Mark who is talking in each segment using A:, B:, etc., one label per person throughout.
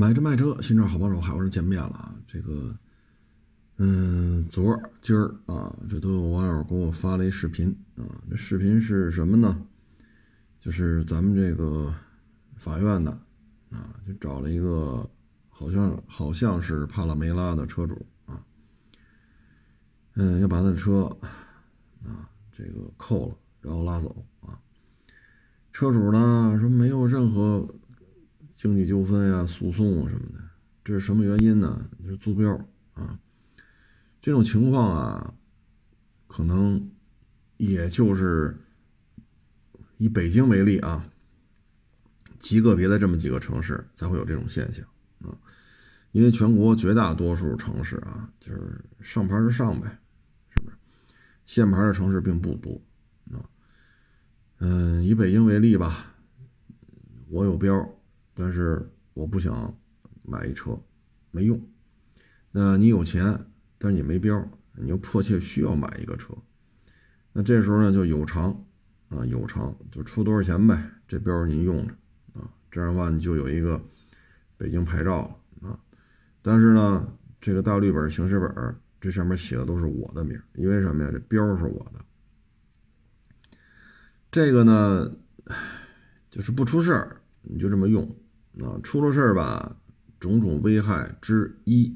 A: 买车卖车，新车好帮手，海沃人见面了啊！这个，嗯，昨儿今儿啊，这都有网友给我发了一视频啊。这视频是什么呢？就是咱们这个法院的啊，就找了一个好像好像是帕拉梅拉的车主啊，嗯，要把他的车啊这个扣了，然后拉走啊。车主呢说没有任何。经济纠纷呀、诉讼啊什么的，这是什么原因呢？就是租标啊，这种情况啊，可能也就是以北京为例啊，极个别的这么几个城市才会有这种现象啊，因为全国绝大多数城市啊，就是上牌就上呗，是不是？限牌的城市并不多啊。嗯，以北京为例吧，我有标。但是我不想买一车，没用。那你有钱，但是你没标，你又迫切需要买一个车，那这时候呢就有偿啊，有偿就出多少钱呗，这标您用着啊，这样的话你就有一个北京牌照啊。但是呢，这个大绿本行驶本这上面写的都是我的名，因为什么呀？这标是我的。这个呢，就是不出事儿，你就这么用。啊，出了事儿吧，种种危害之一，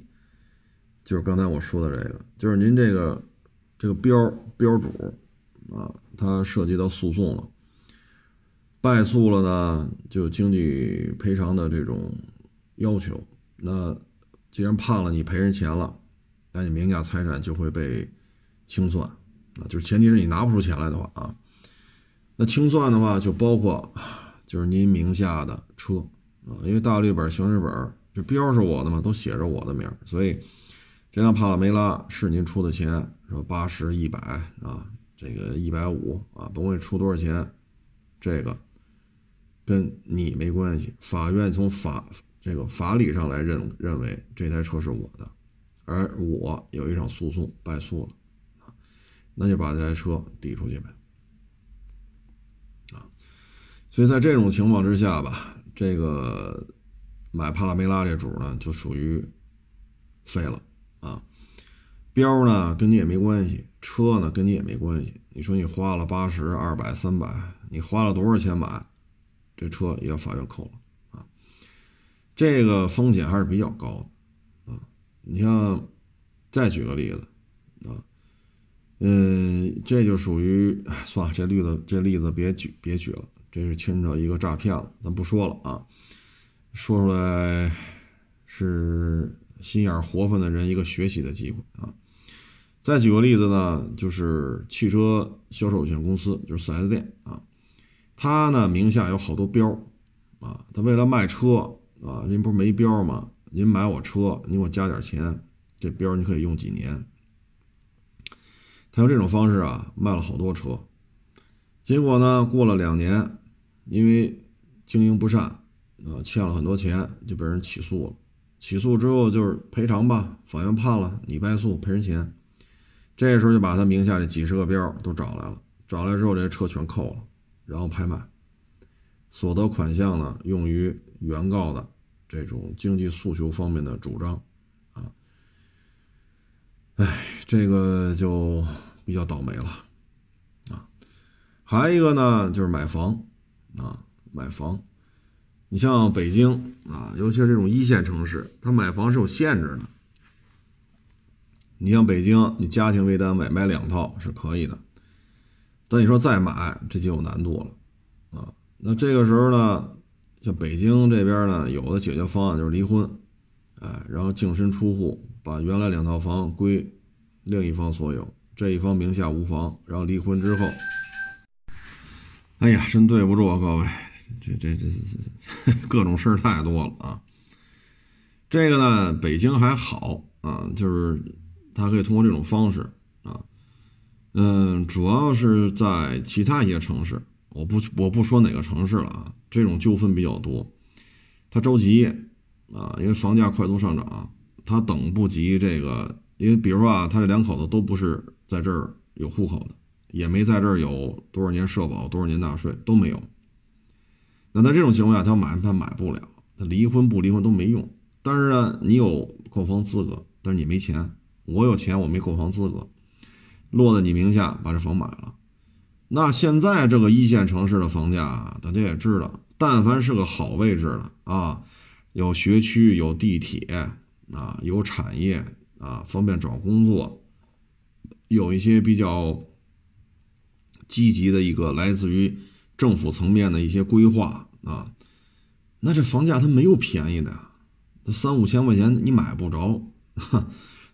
A: 就是刚才我说的这个，就是您这个这个标标主啊，它涉及到诉讼了，败诉了呢，就经济赔偿的这种要求。那既然判了你赔人钱了，那你名下财产就会被清算啊，就是前提是你拿不出钱来的话啊，那清算的话就包括就是您名下的车。啊，因为大绿本、行驶本这标是我的嘛，都写着我的名，所以这辆帕拉梅拉是您出的钱，说八十一百啊，这个一百五啊，甭管出多少钱，这个跟你没关系。法院从法这个法理上来认认为这台车是我的，而我有一场诉讼败诉了啊，那就把这台车抵出去呗啊。所以在这种情况之下吧。这个买帕拉梅拉这主呢，就属于废了啊！标呢跟你也没关系，车呢跟你也没关系。你说你花了八十、二百、三百，你花了多少钱买这车，也要法院扣了啊！这个风险还是比较高的啊！你像再举个例子啊，嗯，这就属于算了，这例子这例子别举别举了。这是牵扯一个诈骗了，咱不说了啊，说出来是心眼活泛的人一个学习的机会啊。再举个例子呢，就是汽车销售有限公司，就是 4S 店啊，他呢名下有好多标啊，他为了卖车啊，您不是没标吗？您买我车，您给我加点钱，这标你可以用几年。他用这种方式啊，卖了好多车，结果呢，过了两年。因为经营不善，啊，欠了很多钱，就被人起诉了。起诉之后就是赔偿吧，法院判了你败诉，赔人钱。这时候就把他名下这几十个标都找来了，找来之后这车全扣了，然后拍卖，所得款项呢用于原告的这种经济诉求方面的主张，啊，哎，这个就比较倒霉了，啊，还一个呢就是买房。啊，买房，你像北京啊，尤其是这种一线城市，它买房是有限制的。你像北京，你家庭为单位买两套是可以的，但你说再买，这就有难度了啊。那这个时候呢，像北京这边呢，有的解决方案就是离婚，哎，然后净身出户，把原来两套房归另一方所有，这一方名下无房，然后离婚之后。哎呀，真对不住啊，各位，这这这这各种事儿太多了啊。这个呢，北京还好啊，就是他可以通过这种方式啊，嗯，主要是在其他一些城市，我不我不说哪个城市了啊，这种纠纷比较多，他着急啊，因为房价快速上涨，他等不及这个，因为比如说啊，他这两口子都不是在这儿有户口的。也没在这儿有多少年社保，多少年纳税都没有。那在这种情况下，他买他买不了，他离婚不离婚都没用。但是呢，你有购房资格，但是你没钱。我有钱，我没购房资格，落在你名下把这房买了。那现在这个一线城市的房价，大家也知道，但凡是个好位置的啊，有学区、有地铁啊、有产业啊，方便找工作，有一些比较积极的一个来自于政府层面的一些规划啊，那这房价它没有便宜的。那三五千块钱你买不着，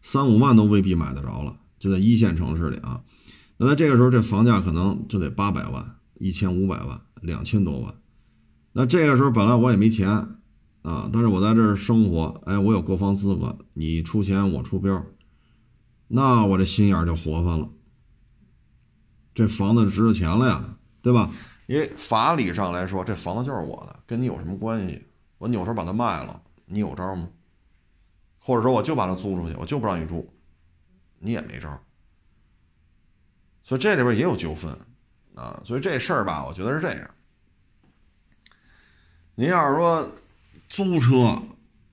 A: 三五万都未必买得着了。就在一线城市里啊，那在这个时候，这房价可能就得八百万、一千五百万、两千多万。那这个时候本来我也没钱啊，但是我在这儿生活，哎，我有购房资格，你出钱我出标，那我这心眼就活泛了。这房子值钱了呀，对吧？因为法理上来说，这房子就是我的，跟你有什么关系？我扭头把它卖了。你有招吗？或者说，我就把它租出去，我就不让你住，你也没招。所以这里边也有纠纷啊。所以这事儿吧，我觉得是这样。您要是说租车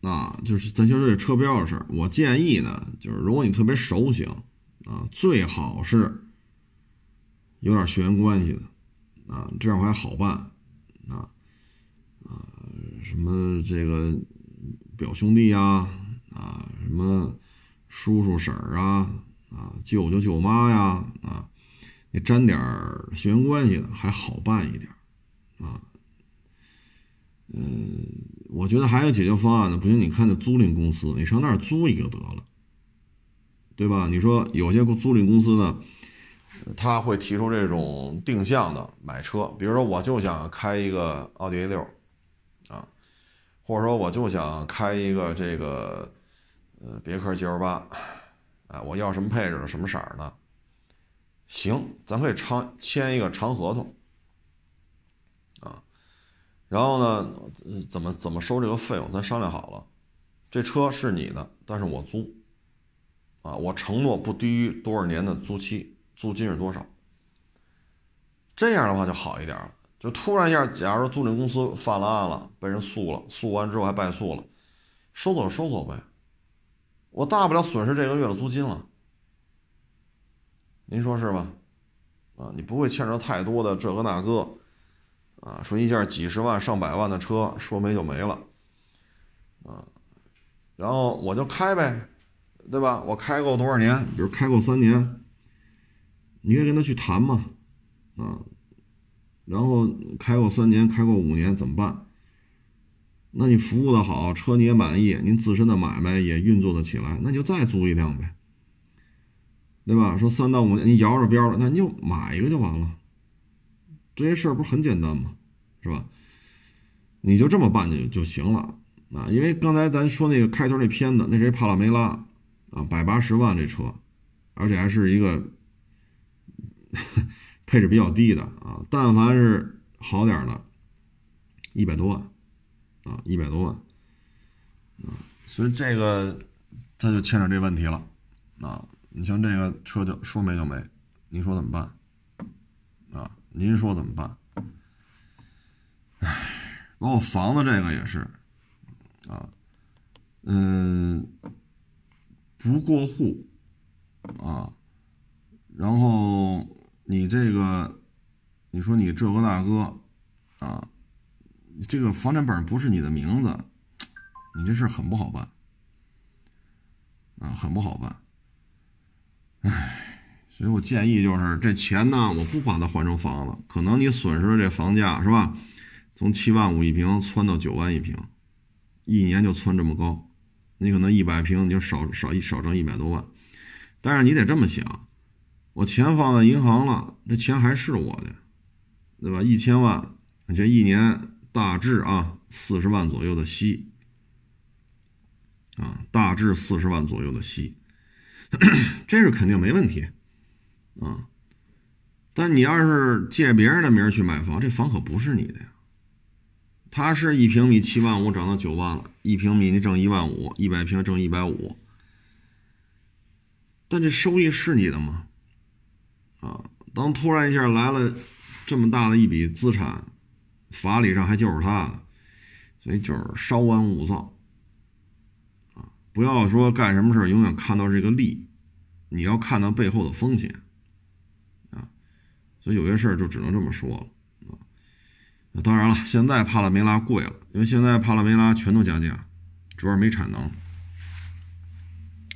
A: 啊，就是咱就说这车标的事儿，我建议呢，就是如果你特别熟悉啊，最好是有点血缘关系的啊，这样还好办啊啊，什么这个。表兄弟呀，啊，什么叔叔婶儿啊，啊，舅舅舅妈呀，啊，你沾点血缘关系的还好办一点，啊，嗯，我觉得还有解决方案呢。不行，你看那租赁公司，你上那儿租一个得了，对吧？你说有些租赁公司呢，他会提出这种定向的买车，比如说我就想开一个奥迪 A 六。啊或者说，我就想开一个这个，呃，别克 GL 八，哎，我要什么配置的，什么色儿的，行，咱可以长签一个长合同，啊，然后呢，怎么怎么收这个费用，咱商量好了，这车是你的，但是我租，啊，我承诺不低于多少年的租期，租金是多少，这样的话就好一点了。就突然一下，假如说租赁公司犯了案了，被人诉了，诉完之后还败诉了，收走收走呗，我大不了损失这个月的租金了，您说是吧？啊，你不会牵扯太多的这个那个，啊，说一件几十万上百万的车说没就没了，啊，然后我就开呗，对吧？我开够多少年？比如开够三年，你可以跟他去谈嘛，啊。然后开过三年，开过五年，怎么办？那你服务的好，车你也满意，您自身的买卖也运作的起来，那就再租一辆呗，对吧？说三到五年，你摇着标了，那你就买一个就完了。这些事儿不是很简单吗？是吧？你就这么办就就行了啊！因为刚才咱说那个开头那片子，那谁帕拉梅拉啊，百八十万这车，而且还是一个。配置比较低的啊，但凡是好点的，一百多万啊，一百多万啊，所以这个他就牵扯这问题了啊。你像这个车就说没就没，您说怎么办啊？您说怎么办？唉，包括房子这个也是啊，嗯，不过户啊，然后。你这个，你说你这个那个，啊，这个房产本不是你的名字，你这事很不好办，啊，很不好办，唉，所以我建议就是这钱呢，我不把它换成房子，可能你损失的这房价是吧，从七万五一平窜到九万一平，一年就窜这么高，你可能一百平你就少少一少挣一百多万，但是你得这么想。我钱放在银行了，这钱还是我的，对吧？一千万，你这一年大致啊四十万左右的息，啊，大致四十万左右的息，这是肯定没问题，啊。但你要是借别人的名去买房，这房可不是你的呀。他是一平米七万五涨到九万了，一平米你挣一万五，一百平挣一百五，但这收益是你的吗？啊，当突然一下来了这么大的一笔资产，法理上还就是他，所以就是稍安勿躁啊，不要说干什么事永远看到这个利，你要看到背后的风险啊。所以有些事就只能这么说了啊。当然了，现在帕拉梅拉贵了，因为现在帕拉梅拉全都加价，主要没产能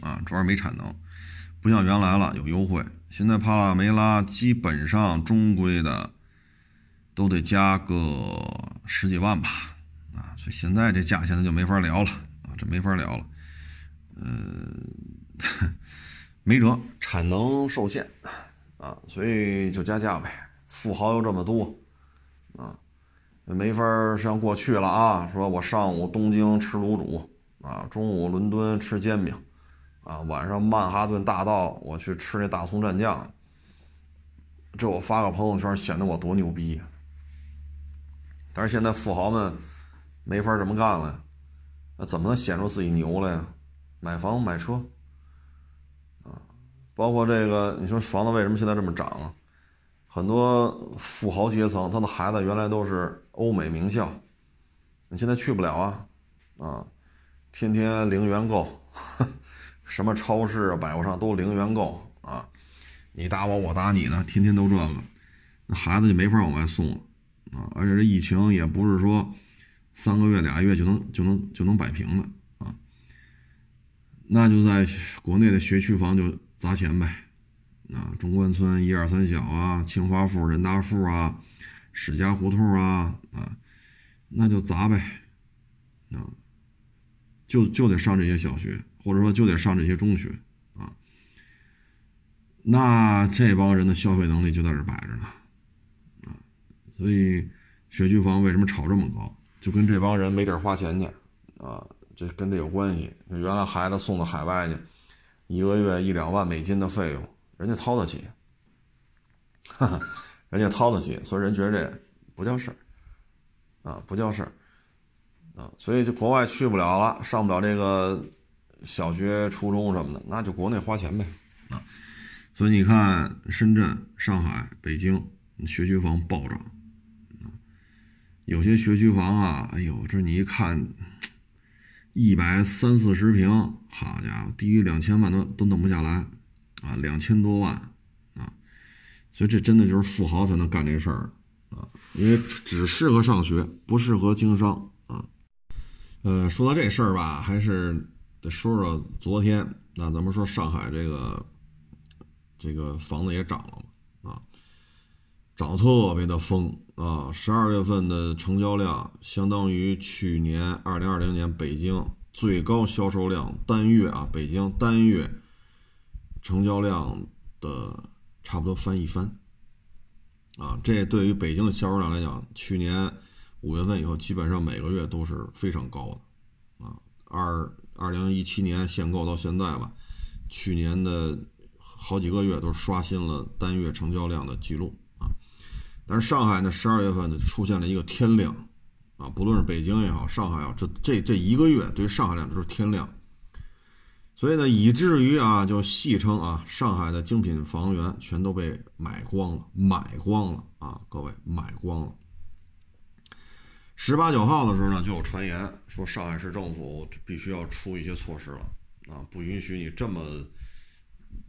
A: 啊，主要没产能，不像原来了有优惠。现在帕拉梅拉基本上中规的都得加个十几万吧，啊，所以现在这价钱就没法聊了啊，这没法聊了，嗯，没辙，产能受限啊，所以就加价呗。富豪又这么多啊，没法像过去了啊，说我上午东京吃卤煮啊，中午伦敦吃煎饼。啊，晚上曼哈顿大道我去吃那大葱蘸酱，这我发个朋友圈显得我多牛逼。但是现在富豪们没法这么干了，那怎么能显出自己牛来呀？买房买车，啊，包括这个，你说房子为什么现在这么涨？很多富豪阶层他的孩子原来都是欧美名校，你现在去不了啊，啊，天天零元购。什么超市啊、百货商都零元购啊，你打我，我打你呢，天天都这个，那孩子就没法往外送了啊。而且这疫情也不是说三个月、俩月就能就能就能摆平的啊。那就在国内的学区房就砸钱呗，啊，中关村一二三小啊，清华附、人大附啊，史家胡同啊啊，那就砸呗，啊，就就得上这些小学。或者说就得上这些中学啊，那这帮人的消费能力就在这摆着呢，啊，所以学区房为什么炒这么高，就跟这帮人没地儿花钱去啊，这跟这有关系。原来孩子送到海外去，一个月一两万美金的费用，人家掏得起，哈哈，人家掏得起，所以人觉得这不叫事儿，啊，不叫事儿，啊，所以就国外去不了了，上不了这个。小学、初中什么的，那就国内花钱呗，啊，所以你看深圳、上海、北京学区房暴涨，啊，有些学区房啊，哎呦，这你一看，一百三四十平，好家伙，低于两千万都都弄不下来，啊，两千多万，啊，所以这真的就是富豪才能干这事儿，啊，因为只适合上学，不适合经商，呃，说到这事儿吧，还是。得说说昨天，那咱们说上海这个这个房子也涨了嘛？啊，涨特别的疯啊！十二月份的成交量相当于去年二零二零年北京最高销售量单月啊，北京单月成交量的差不多翻一番啊！这对于北京的销售量来讲，去年五月份以后基本上每个月都是非常高的啊，二。二零一七年限购到现在吧，去年的好几个月都刷新了单月成交量的记录啊。但是上海呢，十二月份呢出现了一个天量啊，不论是北京也好，上海啊，这这这一个月对于上海来讲都是天量。所以呢，以至于啊，就戏称啊，上海的精品房源全都被买光了，买光了啊，各位买光了。十八九号的时候呢，就有传言说上海市政府必须要出一些措施了啊，不允许你这么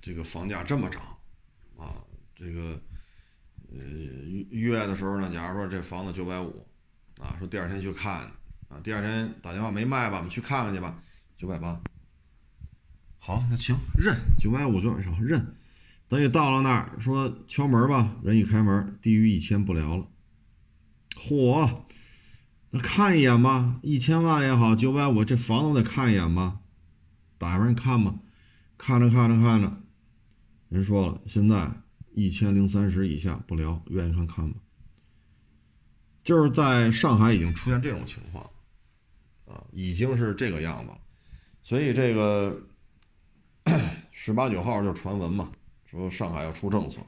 A: 这个房价这么涨啊。这个呃约的时候呢，假如说这房子九百五啊，说第二天去看啊，第二天打电话没卖吧，我们去看看去吧，九百八。好，那行认九百五就往上认。等你到了那儿说敲门吧，人一开门，低于一千不聊了。嚯！那看一眼吧，一千万也好，九百五，这房子我得看一眼吧。打开门看吧，看着看着看着，人说了，现在一千零三十以下不聊，愿意看看吧。就是在上海已经出现这种情况，啊，已经是这个样子。所以这个 十八九号就传闻嘛，说上海要出政策。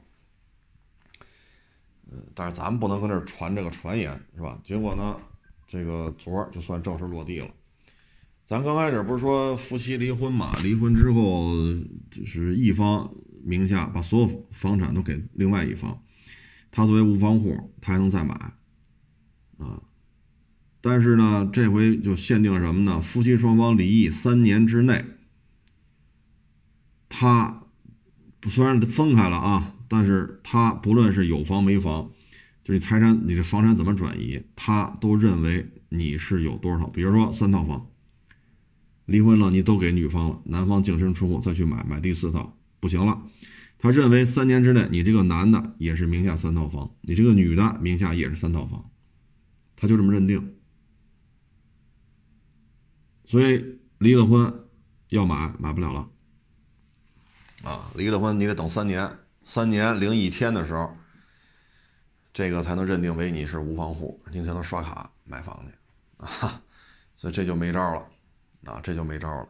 A: 嗯，但是咱们不能搁这传这个传言，是吧？结果呢？这个昨儿就算正式落地了。咱刚开始不是说夫妻离婚嘛？离婚之后就是一方名下把所有房产都给另外一方，他作为无房户，他还能再买啊？但是呢，这回就限定什么呢？夫妻双方离异三年之内，他虽然分开了啊，但是他不论是有房没房，就是财产，你这房产怎么转移，他都认为你是有多少。比如说三套房，离婚了，你都给女方了，男方净身出户再去买买第四套，不行了。他认为三年之内，你这个男的也是名下三套房，你这个女的名下也是三套房，他就这么认定。所以离了婚要买买不了了，啊，离了婚你得等三年，三年零一天的时候，这个才能认定为你是无房户，你才能刷卡买房去，啊，所以这就没招了，啊，这就没招了。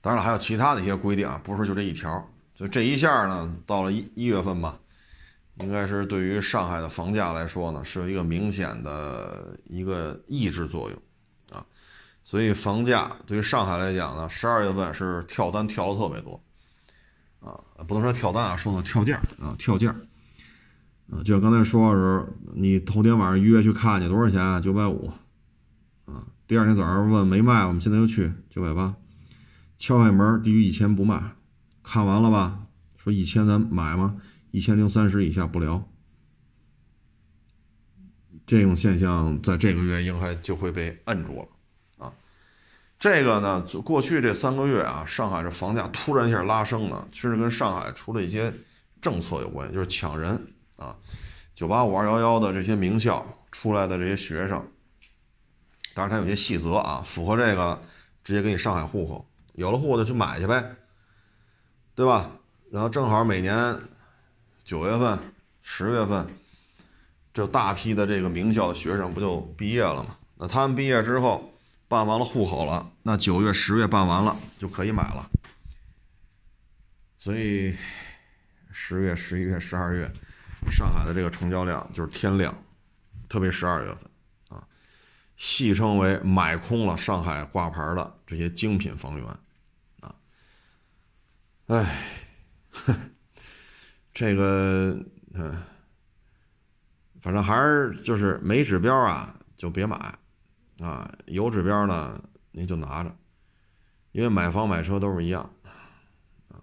A: 当然了，还有其他的一些规定啊，不是就这一条，就这一下呢，到了一一月份吧，应该是对于上海的房价来说呢，是有一个明显的一个抑制作用啊。所以房价对于上海来讲呢，十二月份是跳单跳的特别多，啊，不能说跳单啊，说的跳价啊，跳价，啊，就像刚才说的时候，你头天晚上约去看去多少钱？九百五，啊，第二天早上问没卖，我们现在就去九百八，敲开门低于一千不卖，看完了吧？说一千咱买吗？一千零三十以下不聊，这种现象在这个月应该就会被摁住了啊。这个呢，过去这三个月啊，上海这房价突然一下拉升呢，其实跟上海出了一些政策有关系，就是抢人啊。九八五、二幺幺的这些名校出来的这些学生，当然它有些细则啊，符合这个直接给你上海户口，有了户口就去买去呗，对吧？然后正好每年九月份、十月份，这大批的这个名校的学生不就毕业了吗？那他们毕业之后。办完了户口了，那九月、十月办完了就可以买了。所以十月、十一月、十二月，上海的这个成交量就是天量，特别十二月份啊，戏称为买空了上海挂牌的这些精品房源啊。哎，这个嗯，反正还是就是没指标啊，就别买。啊，有指标呢，您就拿着，因为买房买车都是一样，啊，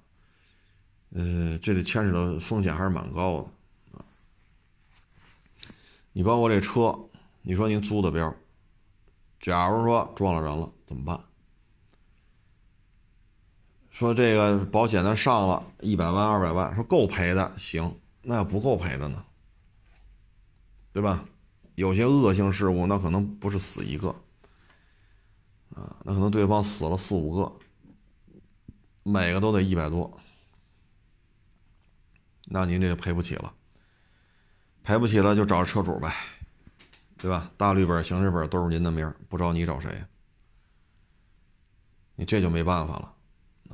A: 呃，这里牵扯的风险还是蛮高的，你包括这车，你说您租的标，假如说撞了人了怎么办？说这个保险呢上了一百万二百万，说够赔的，行，那要不够赔的呢，对吧？有些恶性事故，那可能不是死一个，啊，那可能对方死了四五个，每个都得一百多，那您这就赔不起了，赔不起了就找车主呗，对吧？大绿本、行驶本都是您的名不找你找谁？你这就没办法了，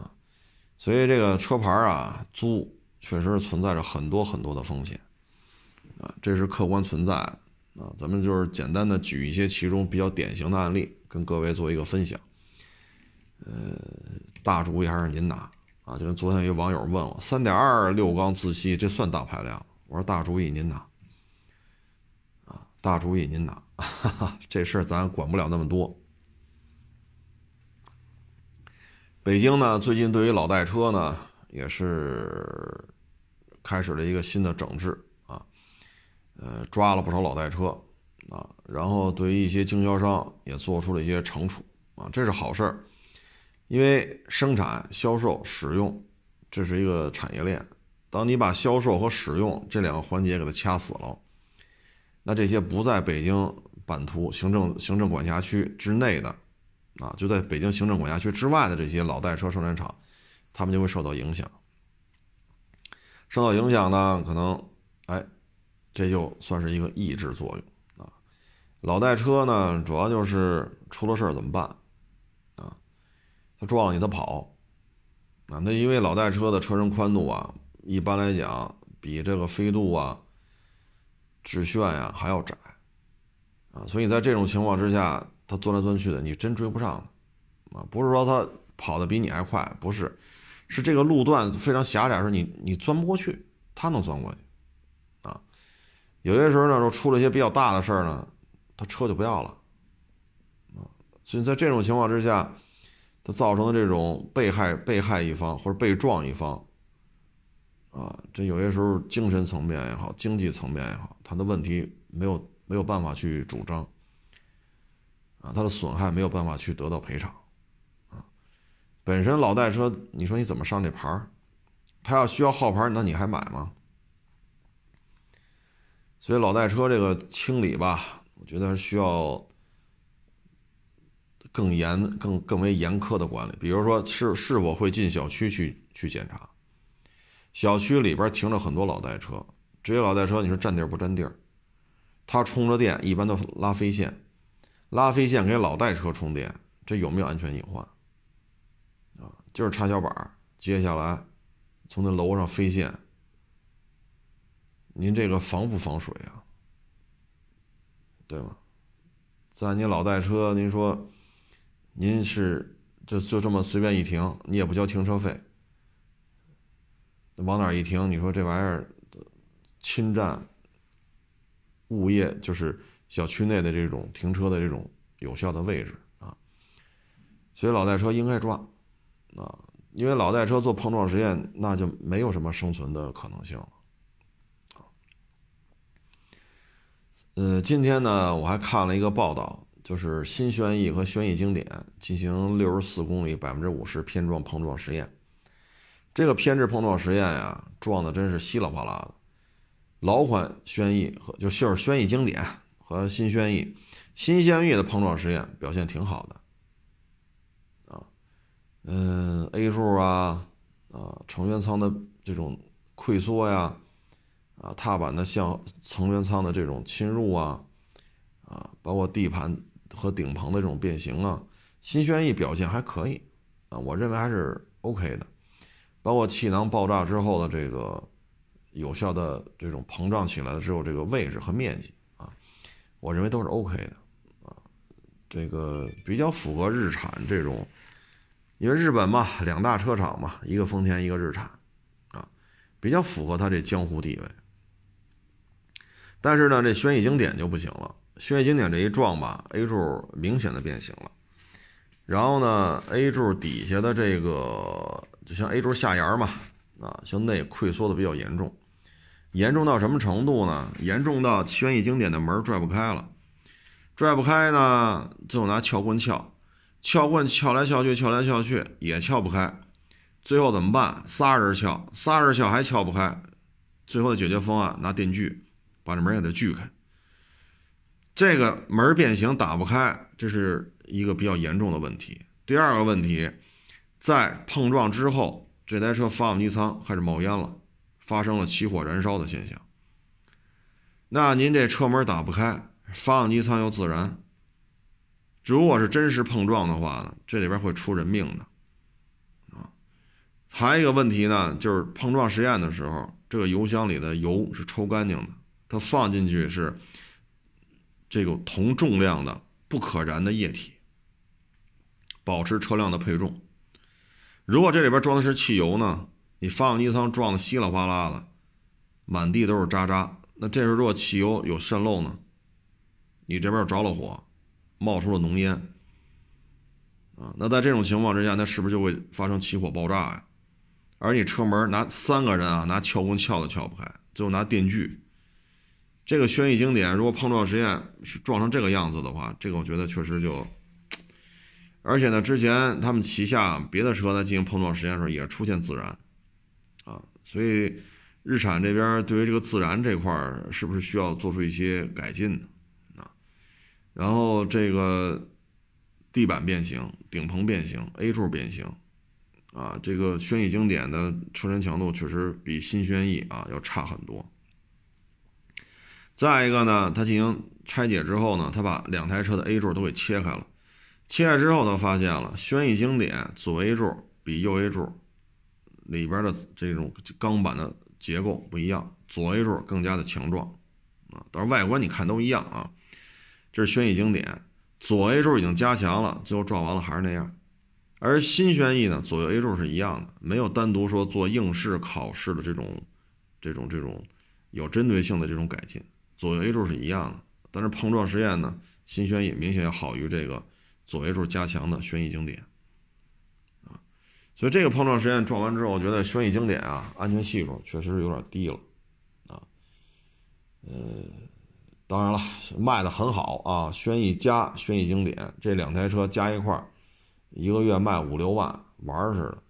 A: 啊，所以这个车牌啊，租确实存在着很多很多的风险，啊，这是客观存在。啊，咱们就是简单的举一些其中比较典型的案例，跟各位做一个分享。呃，大主意还是您拿啊？就跟昨天有网友问我，三点二六缸自吸这算大排量？我说大主意您拿，大主意您拿，哈哈，这事儿咱管不了那么多。北京呢，最近对于老代车呢，也是开始了一个新的整治啊。呃，抓了不少老代车，啊，然后对于一些经销商也做出了一些惩处，啊，这是好事儿，因为生产、销售、使用，这是一个产业链，当你把销售和使用这两个环节给它掐死了，那这些不在北京版图行政行政管辖区之内的，啊，就在北京行政管辖区之外的这些老代车生产厂，他们就会受到影响，受到影响呢，可能，哎。这就算是一个抑制作用啊！老代车呢，主要就是出了事儿怎么办啊？他撞了你，他跑啊？那因为老代车的车身宽度啊，一般来讲比这个飞度啊、致炫呀还要窄啊，所以在这种情况之下，他钻来钻去的，你真追不上啊！不是说他跑的比你还快，不是，是这个路段非常狭窄的，时候你你钻不过去，他能钻过去。啊有些时候呢，说出了一些比较大的事儿呢，他车就不要了，啊所以在这种情况之下，它造成的这种被害被害一方或者被撞一方，啊，这有些时候精神层面也好，经济层面也好，他的问题没有没有办法去主张，啊，他的损害没有办法去得到赔偿，啊，本身老代车，你说你怎么上这牌儿？他要需要号牌，那你还买吗？所以老代车这个清理吧，我觉得需要更严、更更为严苛的管理。比如说，是是否会进小区去去检查？小区里边停着很多老代车，这些老代车你说占地儿不占地儿？它充着电一般都拉飞线，拉飞线给老代车充电，这有没有安全隐患？啊，就是插小板儿，接下来从那楼上飞线。您这个防不防水啊？对吗？在你老代车，您说，您是就就这么随便一停，你也不交停车费，往哪一停？你说这玩意儿侵占物业，就是小区内的这种停车的这种有效的位置啊。所以老代车应该抓啊，因为老代车做碰撞实验，那就没有什么生存的可能性了。呃，今天呢，我还看了一个报道，就是新轩逸和轩逸经典进行六十四公里百分之五十偏撞碰撞实验。这个偏置碰撞实验呀，撞的真是稀里哗啦的。老款轩逸和就就是轩逸经典和新轩逸，新轩逸的碰撞实验表现挺好的。啊，嗯，A 柱啊，啊，成员舱的这种溃缩呀。啊，踏板的向成员舱的这种侵入啊，啊，包括地盘和顶棚的这种变形啊，新轩逸表现还可以啊，我认为还是 OK 的。包括气囊爆炸之后的这个有效的这种膨胀起来的之后这个位置和面积啊，我认为都是 OK 的啊，这个比较符合日产这种，因为日本嘛，两大车厂嘛，一个丰田，一个日产啊，比较符合它这江湖地位。但是呢，这轩逸经典就不行了。轩逸经典这一撞吧，A 柱明显的变形了。然后呢，A 柱底下的这个，就像 A 柱下沿嘛，啊，向内溃缩的比较严重。严重到什么程度呢？严重到轩逸经典的门拽不开了。拽不开呢，最后拿撬棍撬，撬棍撬来撬去，撬来撬去也撬不开。最后怎么办？仨人撬，仨人撬还撬不开。最后的解决方案，拿电锯。把这门给它锯开，这个门变形打不开，这是一个比较严重的问题。第二个问题，在碰撞之后，这台车发动机舱开始冒烟了，发生了起火燃烧的现象。那您这车门打不开，发动机舱又自燃，如果是真实碰撞的话呢，这里边会出人命的啊。还有一个问题呢，就是碰撞实验的时候，这个油箱里的油是抽干净的。它放进去是这个同重量的不可燃的液体，保持车辆的配重。如果这里边装的是汽油呢？你发动机舱撞的稀里哗啦的，满地都是渣渣。那这时候如果汽油有渗漏呢？你这边着了火，冒出了浓烟啊！那在这种情况之下，那是不是就会发生起火爆炸呀？而你车门拿三个人啊，拿撬棍撬都撬不开，最后拿电锯。这个轩逸经典，如果碰撞实验是撞成这个样子的话，这个我觉得确实就，而且呢，之前他们旗下别的车在进行碰撞实验的时候也出现自燃，所以日产这边对于这个自燃这块儿是不是需要做出一些改进呢？啊，然后这个地板变形、顶棚变形、A 柱变形，啊，这个轩逸经典的车身强度确实比新轩逸啊要差很多。再一个呢，他进行拆解之后呢，他把两台车的 A 柱都给切开了。切开之后，他发现了轩逸经典左 A 柱比右 A 柱里边的这种钢板的结构不一样，左 A 柱更加的强壮啊。但是外观你看都一样啊。这是轩逸经典左 A 柱已经加强了，最后撞完了还是那样。而新轩逸呢，左右 A 柱是一样的，没有单独说做应试考试的这种、这种、这种有针对性的这种改进。左右 A 柱是一样的，但是碰撞实验呢，新轩逸明显要好于这个左 A 柱加强的轩逸经典，所以这个碰撞实验撞完之后，我觉得轩逸经典啊，安全系数确实有点低了啊。呃，当然了，卖的很好啊，轩逸加轩逸经典这两台车加一块儿，一个月卖五六万，玩似的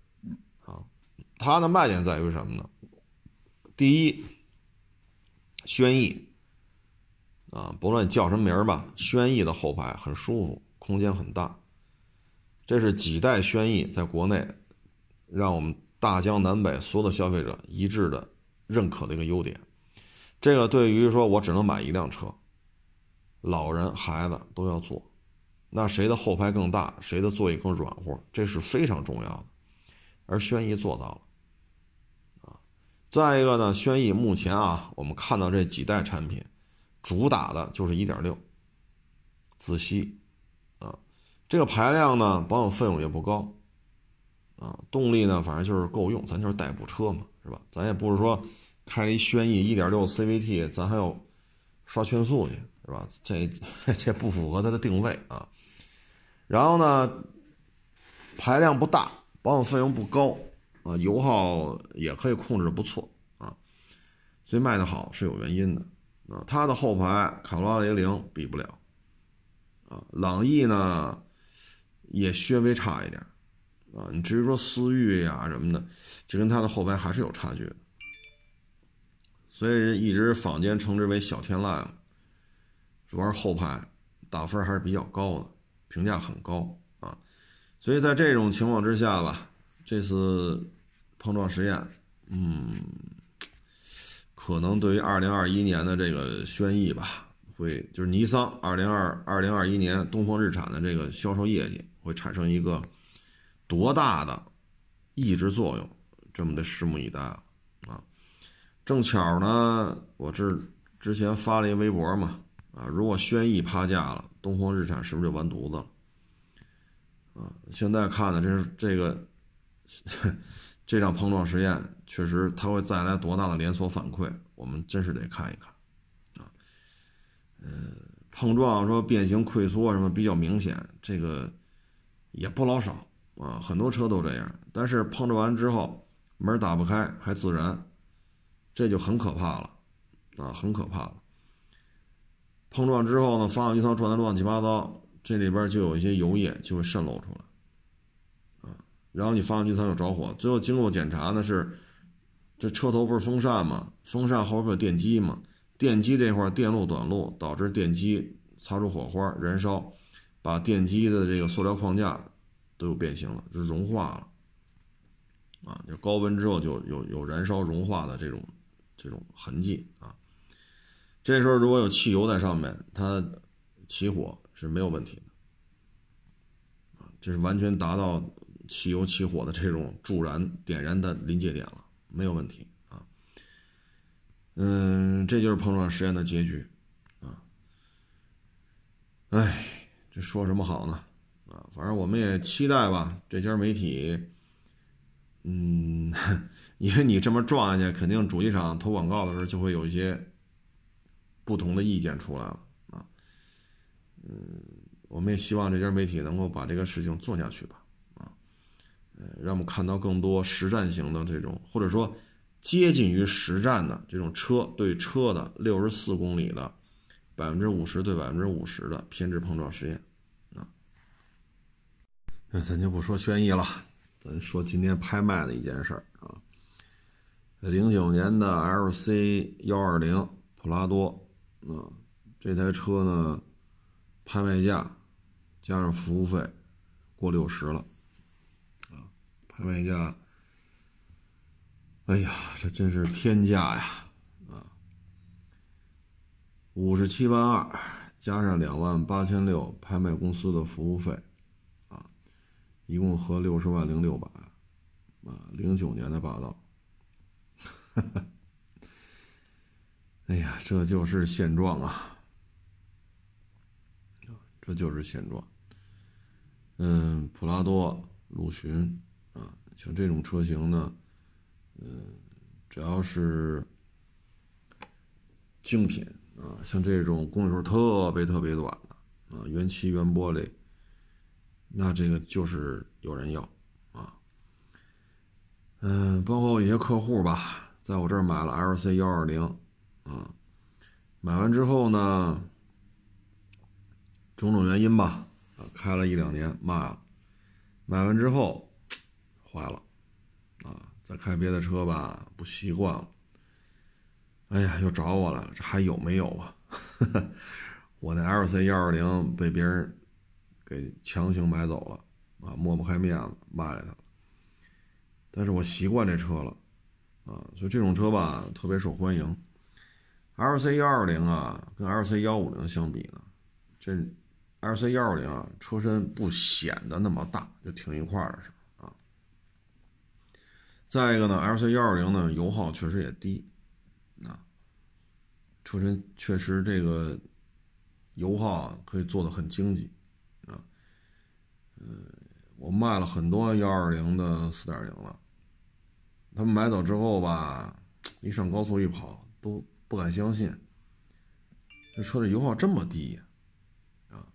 A: 啊。它的卖点在于什么呢？第一，轩逸。啊，不论叫什么名儿吧，轩逸的后排很舒服，空间很大。这是几代轩逸在国内让我们大江南北所有的消费者一致的认可的一个优点。这个对于说我只能买一辆车，老人孩子都要坐，那谁的后排更大，谁的座椅更软和，这是非常重要的。而轩逸做到了。啊，再一个呢，轩逸目前啊，我们看到这几代产品。主打的就是一点六自吸啊，这个排量呢，保养费用也不高啊，动力呢，反正就是够用，咱就是代步车嘛，是吧？咱也不是说开一轩逸一点六 CVT，咱还要刷圈速去，是吧？这 这不符合它的定位啊。然后呢，排量不大，保养费用不高啊，油耗也可以控制不错啊，所以卖的好是有原因的。啊，它的后排卡罗拉雷凌比不了，啊，朗逸呢也稍微差一点，啊，你至于说思域呀什么的，这跟它的后排还是有差距的，所以一直坊间称之为小天籁，主要是后排打分还是比较高的，评价很高啊，所以在这种情况之下吧，这次碰撞实验，嗯。可能对于二零二一年的这个轩逸吧，会就是尼桑二零二二零二一年东风日产的这个销售业绩会产生一个多大的抑制作用，这么的拭目以待了啊！正巧呢，我这之前发了一微博嘛，啊，如果轩逸趴架了，东风日产是不是就完犊子了？啊，现在看的这是这个。这场碰撞实验确实，它会带来多大的连锁反馈？我们真是得看一看啊。呃，碰撞说变形溃缩什么比较明显，这个也不老少啊，很多车都这样。但是碰撞完之后门打不开还自燃，这就很可怕了啊，很可怕了。碰撞之后呢，发动机舱转的乱七八糟，这里边就有一些油液就会渗漏出来。啊然后你发动机舱又着火，最后经过检查呢是，这车头不是风扇吗？风扇后边有电机嘛？电机这块电路短路导致电机擦出火花燃烧，把电机的这个塑料框架都有变形了，就融化了。啊，就高温之后就有有燃烧融化的这种这种痕迹啊。这时候如果有汽油在上面，它起火是没有问题的。啊，这是完全达到。汽油起火的这种助燃点燃的临界点了，没有问题啊。嗯，这就是碰撞实验的结局啊。哎，这说什么好呢？啊，反正我们也期待吧。这家媒体，嗯，因为你这么撞下去，肯定主机厂投广告的时候就会有一些不同的意见出来了啊。嗯，我们也希望这家媒体能够把这个事情做下去吧。啊，呃让我们看到更多实战型的这种，或者说接近于实战的这种车对车的六十四公里的百分之五十对百分之五十的偏置碰撞实验。咱就不说轩逸了，咱说今天拍卖的一件事儿啊。零九年的 LC 幺二零普拉多啊，这台车呢，拍卖价加上服务费过六十了啊。拍卖价，哎呀，这真是天价呀！啊，五十七万二，加上两万八千六拍卖公司的服务费，一共合六十万零六百，啊，零九年的霸道，哎呀，这就是现状啊！这就是现状。嗯，普拉多、陆巡啊。像这种车型呢，嗯，只要是精品啊，像这种公里数特别特别短的啊，原漆原玻璃，那这个就是有人要啊。嗯，包括一些客户吧，在我这儿买了 LC 幺二零啊，买完之后呢，种种原因吧，啊，开了一两年卖了，买完之后坏了啊，再开别的车吧不习惯了。哎呀，又找我了，这还有没有啊？我那 L C 幺二零被别人给强行买走了啊，抹不开面子卖给他了。但是我习惯这车了啊，所以这种车吧特别受欢迎。L C 幺二零啊，跟 L C 幺五零相比呢，这 L C 幺二零啊车身不显得那么大，就挺一块儿的是啊。再一个呢，L C 幺二零呢油耗确实也低。啊，车身确实这个油耗可以做的很经济。嗯，我卖了很多幺二零的四点零了，他们买走之后吧，一上高速一跑都不敢相信，这车的油耗这么低啊。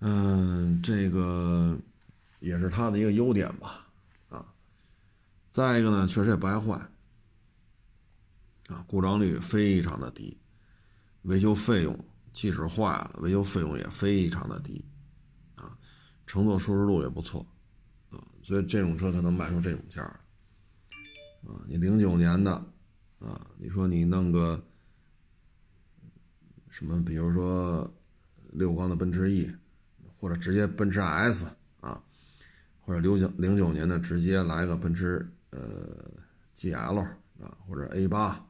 A: 嗯，这个也是它的一个优点吧啊。再一个呢，确实也不爱坏。啊，故障率非常的低，维修费用即使坏了，维修费用也非常的低，乘坐舒适度也不错，啊，所以这种车才能卖出这种价儿，啊，你零九年的，啊，你说你弄个什么，比如说六缸的奔驰 E，或者直接奔驰 S，啊，或者零九零九年的直接来个奔驰呃 GL 啊，或者 A 八。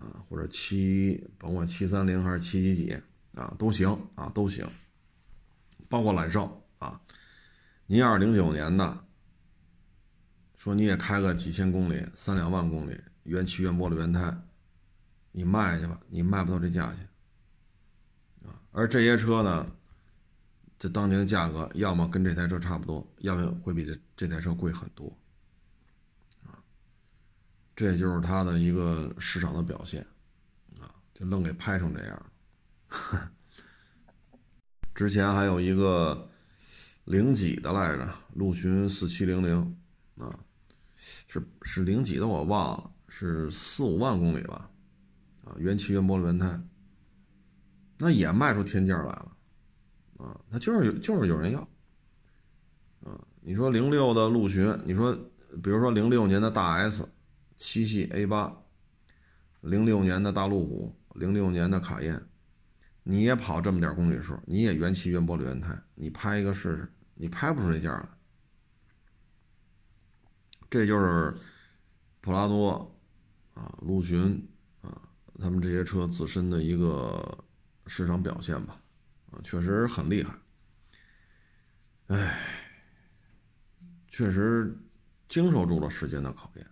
A: 啊，或者七，甭管七三零还是七几几啊，都行啊，都行。包括揽胜啊，你要是零九年的，说你也开个几千公里，三两万公里，原漆原玻璃原胎，你卖去吧，你卖不到这价钱。而这些车呢，这当年的价格，要么跟这台车差不多，要么会比这这台车贵很多。这就是它的一个市场的表现，啊，就愣给拍成这样。之前还有一个零几的来着，陆巡四七零零，啊，是是零几的我忘了，是四五万公里吧，啊，原漆原玻璃原胎，那也卖出天价来了，啊，那就是有就是有人要，啊，你说零六的陆巡，你说比如说零六年的大 S。七系 A 八，零六年的大路虎，零六年的卡宴，你也跑这么点公里数，你也原漆原玻璃原胎，你拍一个试试，你拍不出这价来。这就是普拉多啊、陆巡啊，他们这些车自身的一个市场表现吧，啊，确实很厉害。哎，确实经受住了时间的考验。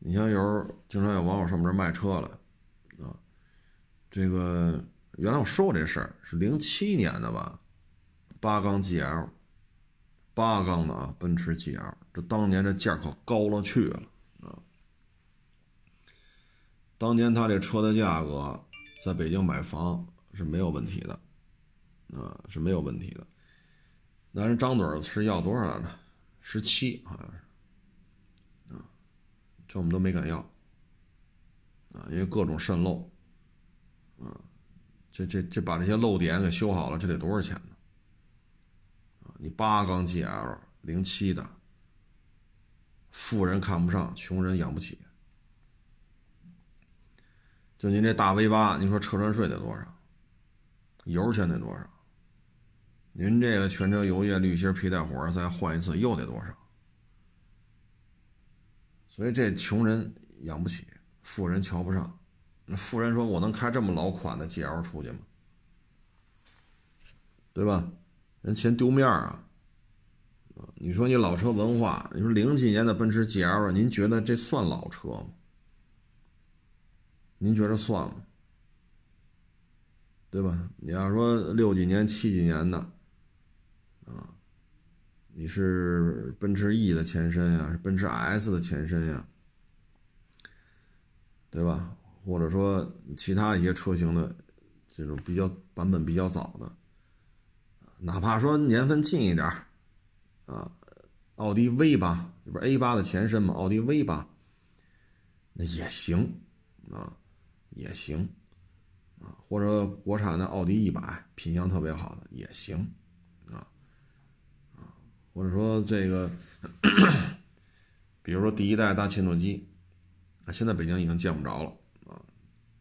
A: 你像有时候经常有网友上我这卖车了，啊，这个原来我说过这事儿是零七年的吧，八缸 GL，八缸的啊，奔驰 GL，这当年这价可高了去了啊。当年他这车的价格在北京买房是没有问题的，啊是没有问题的。那人张嘴是要多少来着？十七好像是。这我们都没敢要，啊，因为各种渗漏，啊，这这这把这些漏点给修好了，这得多少钱呢？你八缸 GL 零七的，富人看不上，穷人养不起。就您这大 V 八，您说车船税得多少？油钱得多少？您这个全车油液、滤芯、皮带、火再换一次又得多少？所以这穷人养不起，富人瞧不上。那富人说：“我能开这么老款的 GL 出去吗？对吧？人嫌丢面啊！你说你老车文化，你说零几年的奔驰 GL，您觉得这算老车吗？您觉得算吗？对吧？你要说六几年、七几年的，啊。”你是奔驰 E 的前身呀，是奔驰 S 的前身呀，对吧？或者说其他一些车型的这种比较版本比较早的，哪怕说年份近一点啊，奥迪 V 八，这不是 A 八的前身吗？奥迪 V 八，那也行啊，也行啊，或者国产的奥迪一百，品相特别好的也行啊啊，或者说这个，比如说第一代大切诺基，啊，现在北京已经见不着了啊，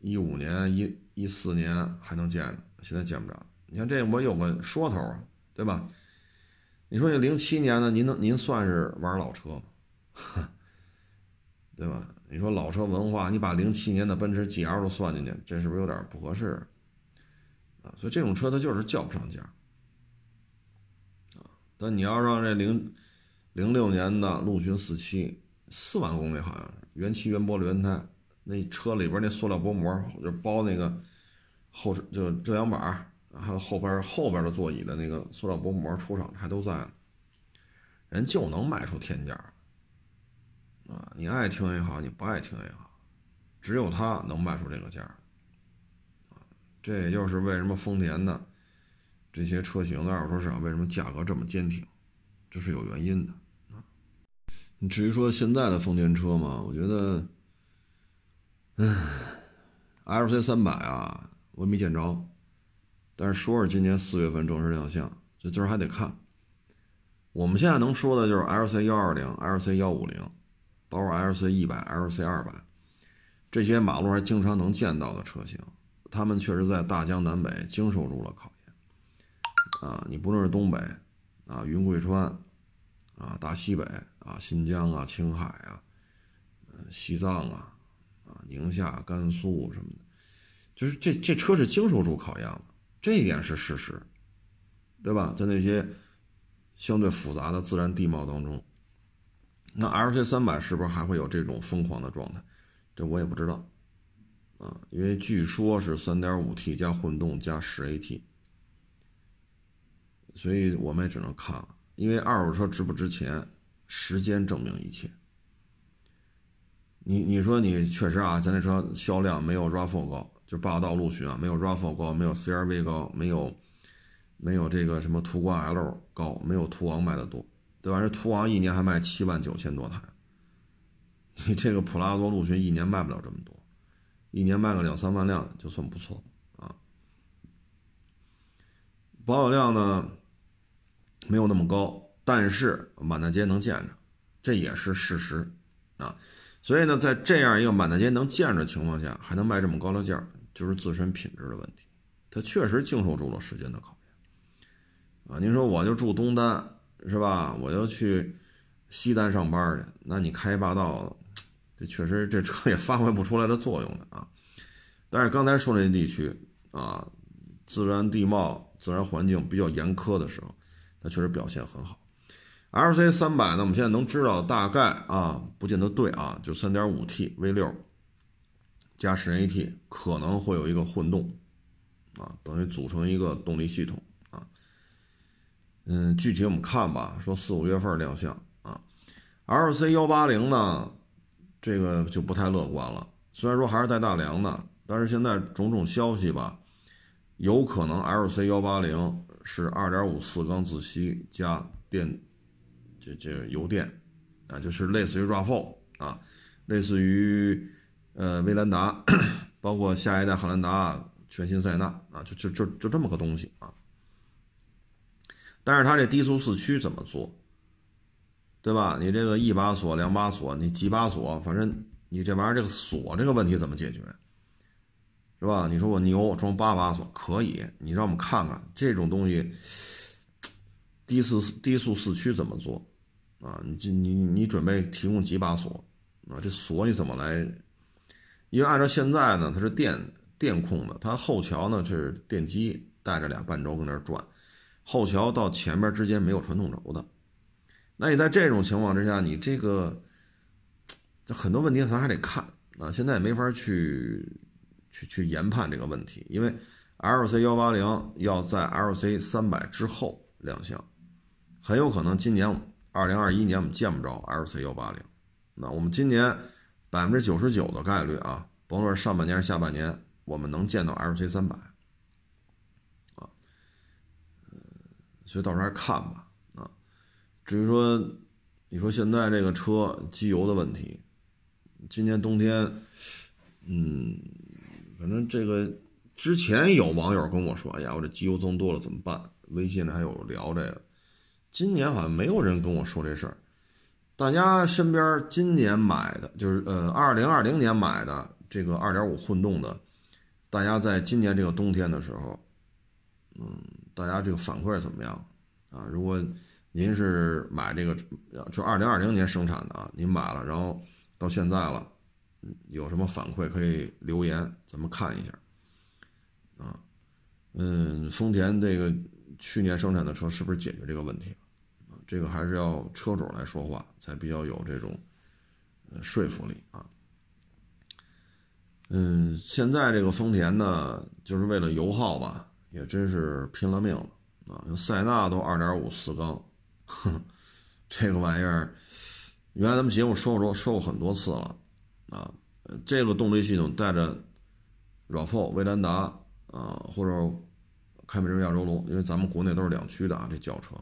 A: 一五年、一一四年还能见着，现在见不着。你看这我有个说头啊，对吧？你说这零七年的，您能您算是玩老车吗？对吧？你说老车文化，你把零七年的奔驰 GL 都算进去，这是不是有点不合适？啊，所以这种车它就是叫不上价啊。但你要让这零零六年的陆巡四七四万公里，好像是原漆原玻璃原胎，那车里边那塑料薄膜就包那个后就遮阳板。还有后边后边的座椅的那个塑料薄膜出厂还都在，人就能卖出天价，啊，你爱听也好，你不爱听也好，只有他能卖出这个价，啊，这也就是为什么丰田的这些车型的二手市场为什么价格这么坚挺，这是有原因的啊。你至于说现在的丰田车嘛，我觉得，唉，L C 三百啊，我没见着。但是说是今年四月份正式亮相，这今儿还得看。我们现在能说的就是 L C 幺二零、L C 幺五零，包括 L C 一百、L C 二百这些马路上经常能见到的车型，他们确实在大江南北经受住了考验。啊，你不论是东北啊、云贵川啊、大西北啊、新疆啊、青海啊、嗯西藏啊、啊宁夏、甘肃什么的，就是这这车是经受住考验了。这一点是事实，对吧？在那些相对复杂的自然地貌当中，那 L C 三百是不是还会有这种疯狂的状态？这我也不知道啊，因为据说是三点五 T 加混动加十 A T，所以我们也只能看了。因为二手车值不值钱，时间证明一切。你你说你确实啊，咱这车销量没有 RAV4 高。就霸道陆巡啊，没有 RAV4 高，没有 CRV 高，没有没有这个什么途观 L 高，没有途昂卖的多，对吧？这途昂一年还卖七万九千多台，你这个普拉多陆巡一年卖不了这么多，一年卖个两三万辆就算不错啊。保有量呢没有那么高，但是满大街能见着，这也是事实啊。所以呢，在这样一个满大街能见着的情况下，还能卖这么高的价就是自身品质的问题。它确实经受住了时间的考验啊！您说我就住东单是吧？我就去西单上班去，那你开霸道，这确实这车也发挥不出来的作用的啊。但是刚才说那地区啊，自然地貌、自然环境比较严苛的时候，它确实表现很好。L C 三百呢？我们现在能知道大概啊，不见得对啊，就三点五 T V 六加十 A T 可能会有一个混动啊，等于组成一个动力系统啊。嗯，具体我们看吧，说四五月份亮相啊。L C 幺八零呢，这个就不太乐观了。虽然说还是带大梁的，但是现在种种消息吧，有可能 L C 幺八零是二点五四缸自吸加电。这这油电啊，就是类似于 RAV4 啊，类似于呃威兰达，包括下一代汉兰达、全新塞纳啊，就就就就这么个东西啊。但是它这低速四驱怎么做？对吧？你这个一把锁、两把锁，你几把锁，反正你这玩意儿这个锁这个问题怎么解决？是吧？你说我牛装八把锁可以，你让我们看看这种东西，低速低速四驱怎么做？啊，你这你你准备提供几把锁啊？这锁你怎么来？因为按照现在呢，它是电电控的，它后桥呢是电机带着俩半轴跟那转，后桥到前面之间没有传动轴的。那你在这种情况之下，你这个这很多问题咱还得看啊。现在没法去去去研判这个问题，因为 L C 幺八零要在 L C 三百之后亮相，很有可能今年。二零二一年我们见不着 L C 幺八零，那我们今年百分之九十九的概率啊，甭论上半年下半年，我们能见到 L C 三百，啊，所以到时候还看吧啊。至于说你说现在这个车机油的问题，今年冬天，嗯，反正这个之前有网友跟我说，哎呀，我这机油增多了怎么办？微信里还有聊这个。今年好像没有人跟我说这事儿。大家身边今年买的就是呃，二零二零年买的这个二点五混动的，大家在今年这个冬天的时候，嗯，大家这个反馈怎么样啊？如果您是买这个，就二零二零年生产的啊，您买了，然后到现在了，有什么反馈可以留言，咱们看一下啊。嗯，丰田这个去年生产的车是不是解决这个问题？这个还是要车主来说话，才比较有这种说服力啊。嗯，现在这个丰田呢，就是为了油耗吧，也真是拼了命了啊！塞纳都二点五四缸，这个玩意儿，原来咱们节目说过说过很多次了啊。这个动力系统带着 RAV4、威兰达啊，或者凯美瑞、亚洲龙，因为咱们国内都是两驱的啊，这轿车。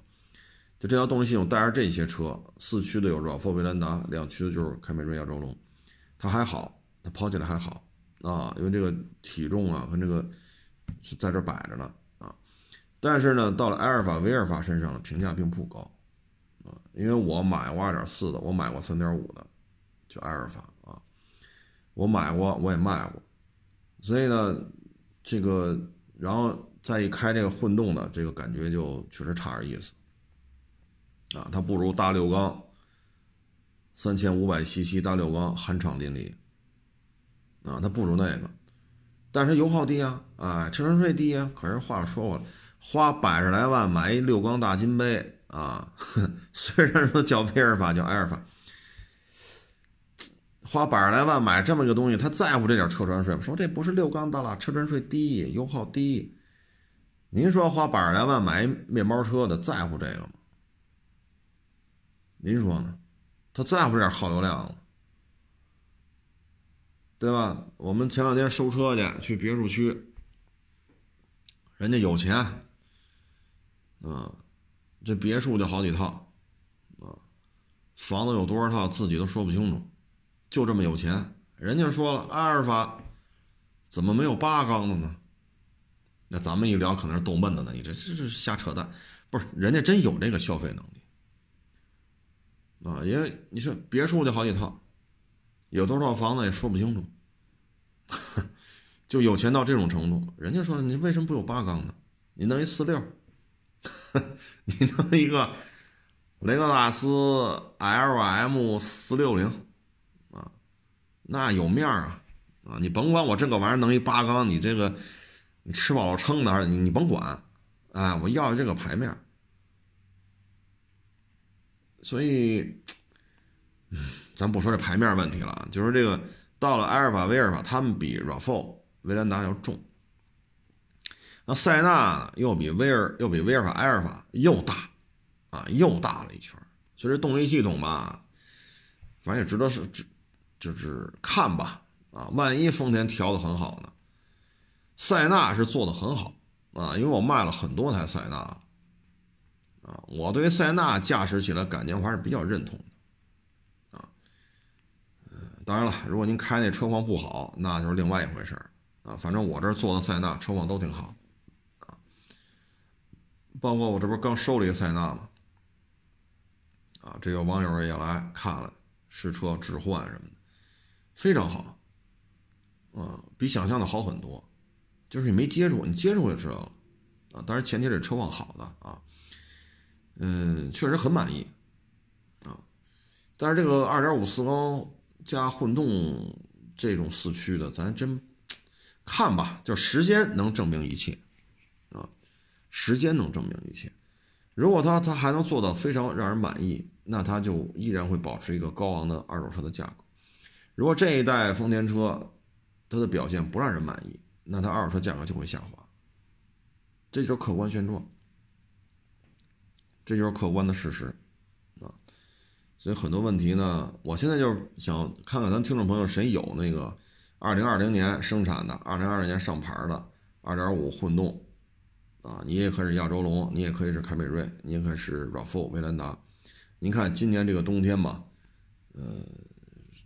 A: 就这套动力系统带着这些车，四驱的有 RAV4、威兰达，两驱的就是凯美瑞、亚洲龙，它还好，它跑起来还好啊，因为这个体重啊和这个是在这摆着呢啊。但是呢，到了埃尔法、威尔法身上评价并不高啊，因为我买过2.4的，我买过3.5的，就埃尔法啊，我买过，我也卖过，所以呢，这个然后再一开这个混动的，这个感觉就确实差点意思。啊，它不如大六缸，三千五百 cc 大六缸酣畅淋漓。啊，它不如那个，但是油耗低啊，哎，车船税低啊。可是话说回来，花百十来万买一六缸大金杯啊，虽然说叫威尔法叫埃尔法，花百十来万买这么个东西，他在乎这点车船税吗？说这不是六缸的了，车船税低，油耗低。您说花百十来万买一面包车的，在乎这个吗？您说呢？他在乎点耗油量吗？对吧？我们前两天收车去，去别墅区，人家有钱，嗯，这别墅就好几套，啊，房子有多少套自己都说不清楚，就这么有钱。人家说了，阿尔法怎么没有八缸的呢？那咱们一聊，可能是逗闷子呢。你这这是瞎扯淡，不是？人家真有这个消费能力。啊，因为你说别墅就好几套，有多少房子也说不清楚，就有钱到这种程度。人家说你为什么不有八缸呢？你弄一四六，你弄一个雷克萨斯 L M 四六零，啊，那有面儿啊啊！你甭管我这个玩意儿弄一八缸，你这个你吃饱了撑的你你甭管，哎，我要这个牌面。所以，咱不说这牌面问题了，就是这个到了埃尔法、威尔法，他们比 RAV4、威兰达要重。那塞纳又比威尔又比威尔法、埃尔法又大，啊，又大了一圈。所以这动力系统吧，反正也值得是，就是看吧，啊，万一丰田调的很好呢？塞纳是做的很好啊，因为我卖了很多台塞纳。啊，我对塞纳驾驶起来感觉我还是比较认同的，啊，嗯，当然了，如果您开那车况不好，那就是另外一回事，啊，反正我这做的塞纳车况都挺好，啊，包括我这不是刚收了一个塞纳吗？啊，这个网友也来看了试车置换什么的，非常好，啊，比想象的好很多，就是你没接触，你接触就知道了，啊，当然前提是车况好的啊。嗯，确实很满意，啊，但是这个二点五四缸加混动这种四驱的，咱真看吧，就时间能证明一切，啊，时间能证明一切。如果它它还能做到非常让人满意，那它就依然会保持一个高昂的二手车的价格。如果这一代丰田车它的表现不让人满意，那它二手车价格就会下滑，这就是客观现状。这就是客观的事实，啊，所以很多问题呢，我现在就是想看看咱听众朋友谁有那个二零二零年生产的、二零二零年上牌的二点五混动啊，你也可以是亚洲龙，你也可以是凯美瑞，你也可以是 RAV4、威兰达。您看今年这个冬天吧，呃，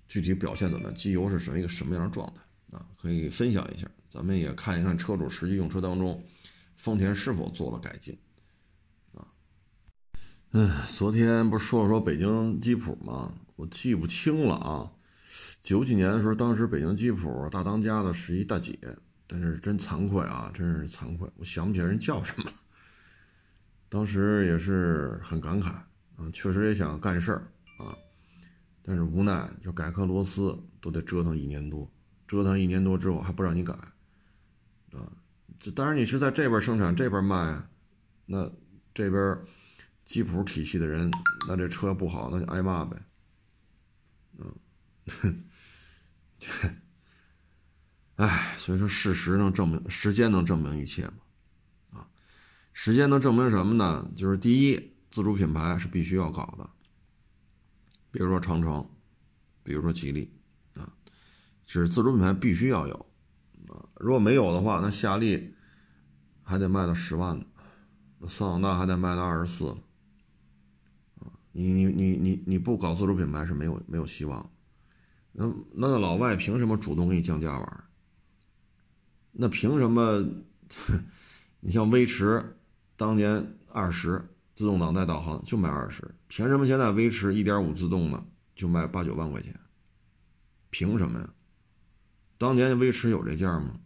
A: 具体表现怎么样？机油是什么一个什么样的状态啊？可以分享一下，咱们也看一看车主实际用车当中，丰田是否做了改进？嗯，昨天不是说了说北京吉普吗？我记不清了啊。九几年的时候，当时北京吉普大当家的是一大姐，但是真惭愧啊，真是惭愧，我想不起来人叫什么。当时也是很感慨啊，确实也想干事儿啊，但是无奈就改颗螺丝都得折腾一年多，折腾一年多之后还不让你改啊。这当然你是在这边生产这边卖，那这边吉普体系的人，那这车不好那就挨骂呗，嗯。唉，所以说事实能证明，时间能证明一切嘛？啊，时间能证明什么呢？就是第一，自主品牌是必须要搞的，比如说长城，比如说吉利，啊，是自主品牌必须要有，啊，如果没有的话，那夏利还得卖到十万呢，那桑塔纳还得卖到二十四，你你你你你不搞自主品牌是没有没有希望。那那老外凭什么主动给你降价玩？那凭什么？你像威驰，当年二十自动挡带导航就卖二十，凭什么现在威驰一点五自动的就卖八九万块钱？凭什么呀？当年威驰有这价吗？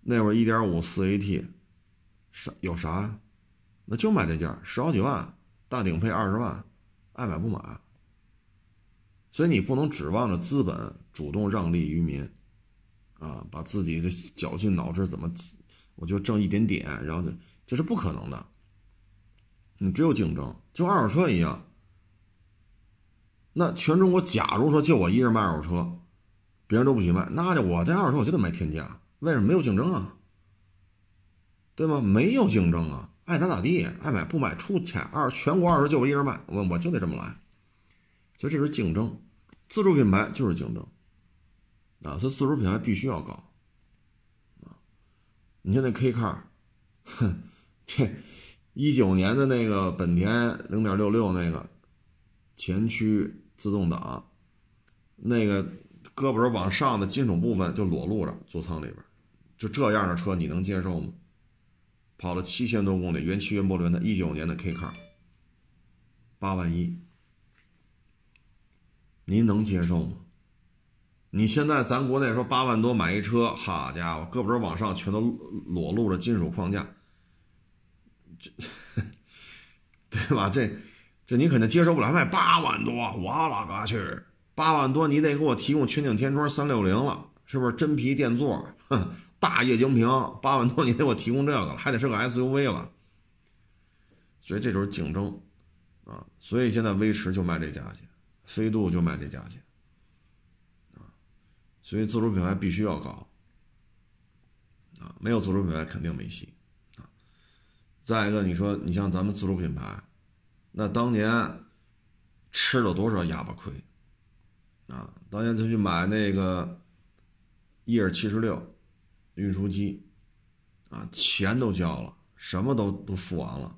A: 那会儿一点五四 AT，啥有啥？那就卖这价，十好几万，大顶配二十万，爱买不买。所以你不能指望着资本主动让利于民，啊，把自己的绞尽脑汁怎么，我就挣一点点，然后这这是不可能的。你只有竞争，就二手车一样。那全中国假如说就我一人卖二手车，别人都不许卖，那就我这二手车我就得卖天价。为什么没有竞争啊？对吗？没有竞争啊，爱咋咋地，爱买不买出钱。二全国二十就我一人卖，我我就得这么来。所以这是竞争，自主品牌就是竞争，啊，所以自主品牌必须要搞，啊，你像那 K car，哼，这一九年的那个本田零点六六那个前驱自动挡，那个胳膊肘往上的金属部分就裸露着座舱里边，就这样的车你能接受吗？跑了七千多公里，原漆原玻璃的，一九年的 K car，八万一。您能接受吗？你现在咱国内说八万多买一车，好家伙，胳膊肘往上全都裸露着金属框架，这 对吧？这这你肯定接受不了，卖八万多，我了个去！八万多你得给我提供全景天窗三六零了，是不是真皮垫座？哼，大液晶屏，八万多你得给我提供这个了，还得是个 SUV 了。所以这就是竞争啊！所以现在威驰就卖这价钱。飞度就卖这价钱，啊，所以自主品牌必须要搞，啊，没有自主品牌肯定没戏，啊，再一个你说你像咱们自主品牌，那当年吃了多少哑巴亏，啊，当年他去买那个伊尔七十六运输机，啊，钱都交了，什么都都付完了，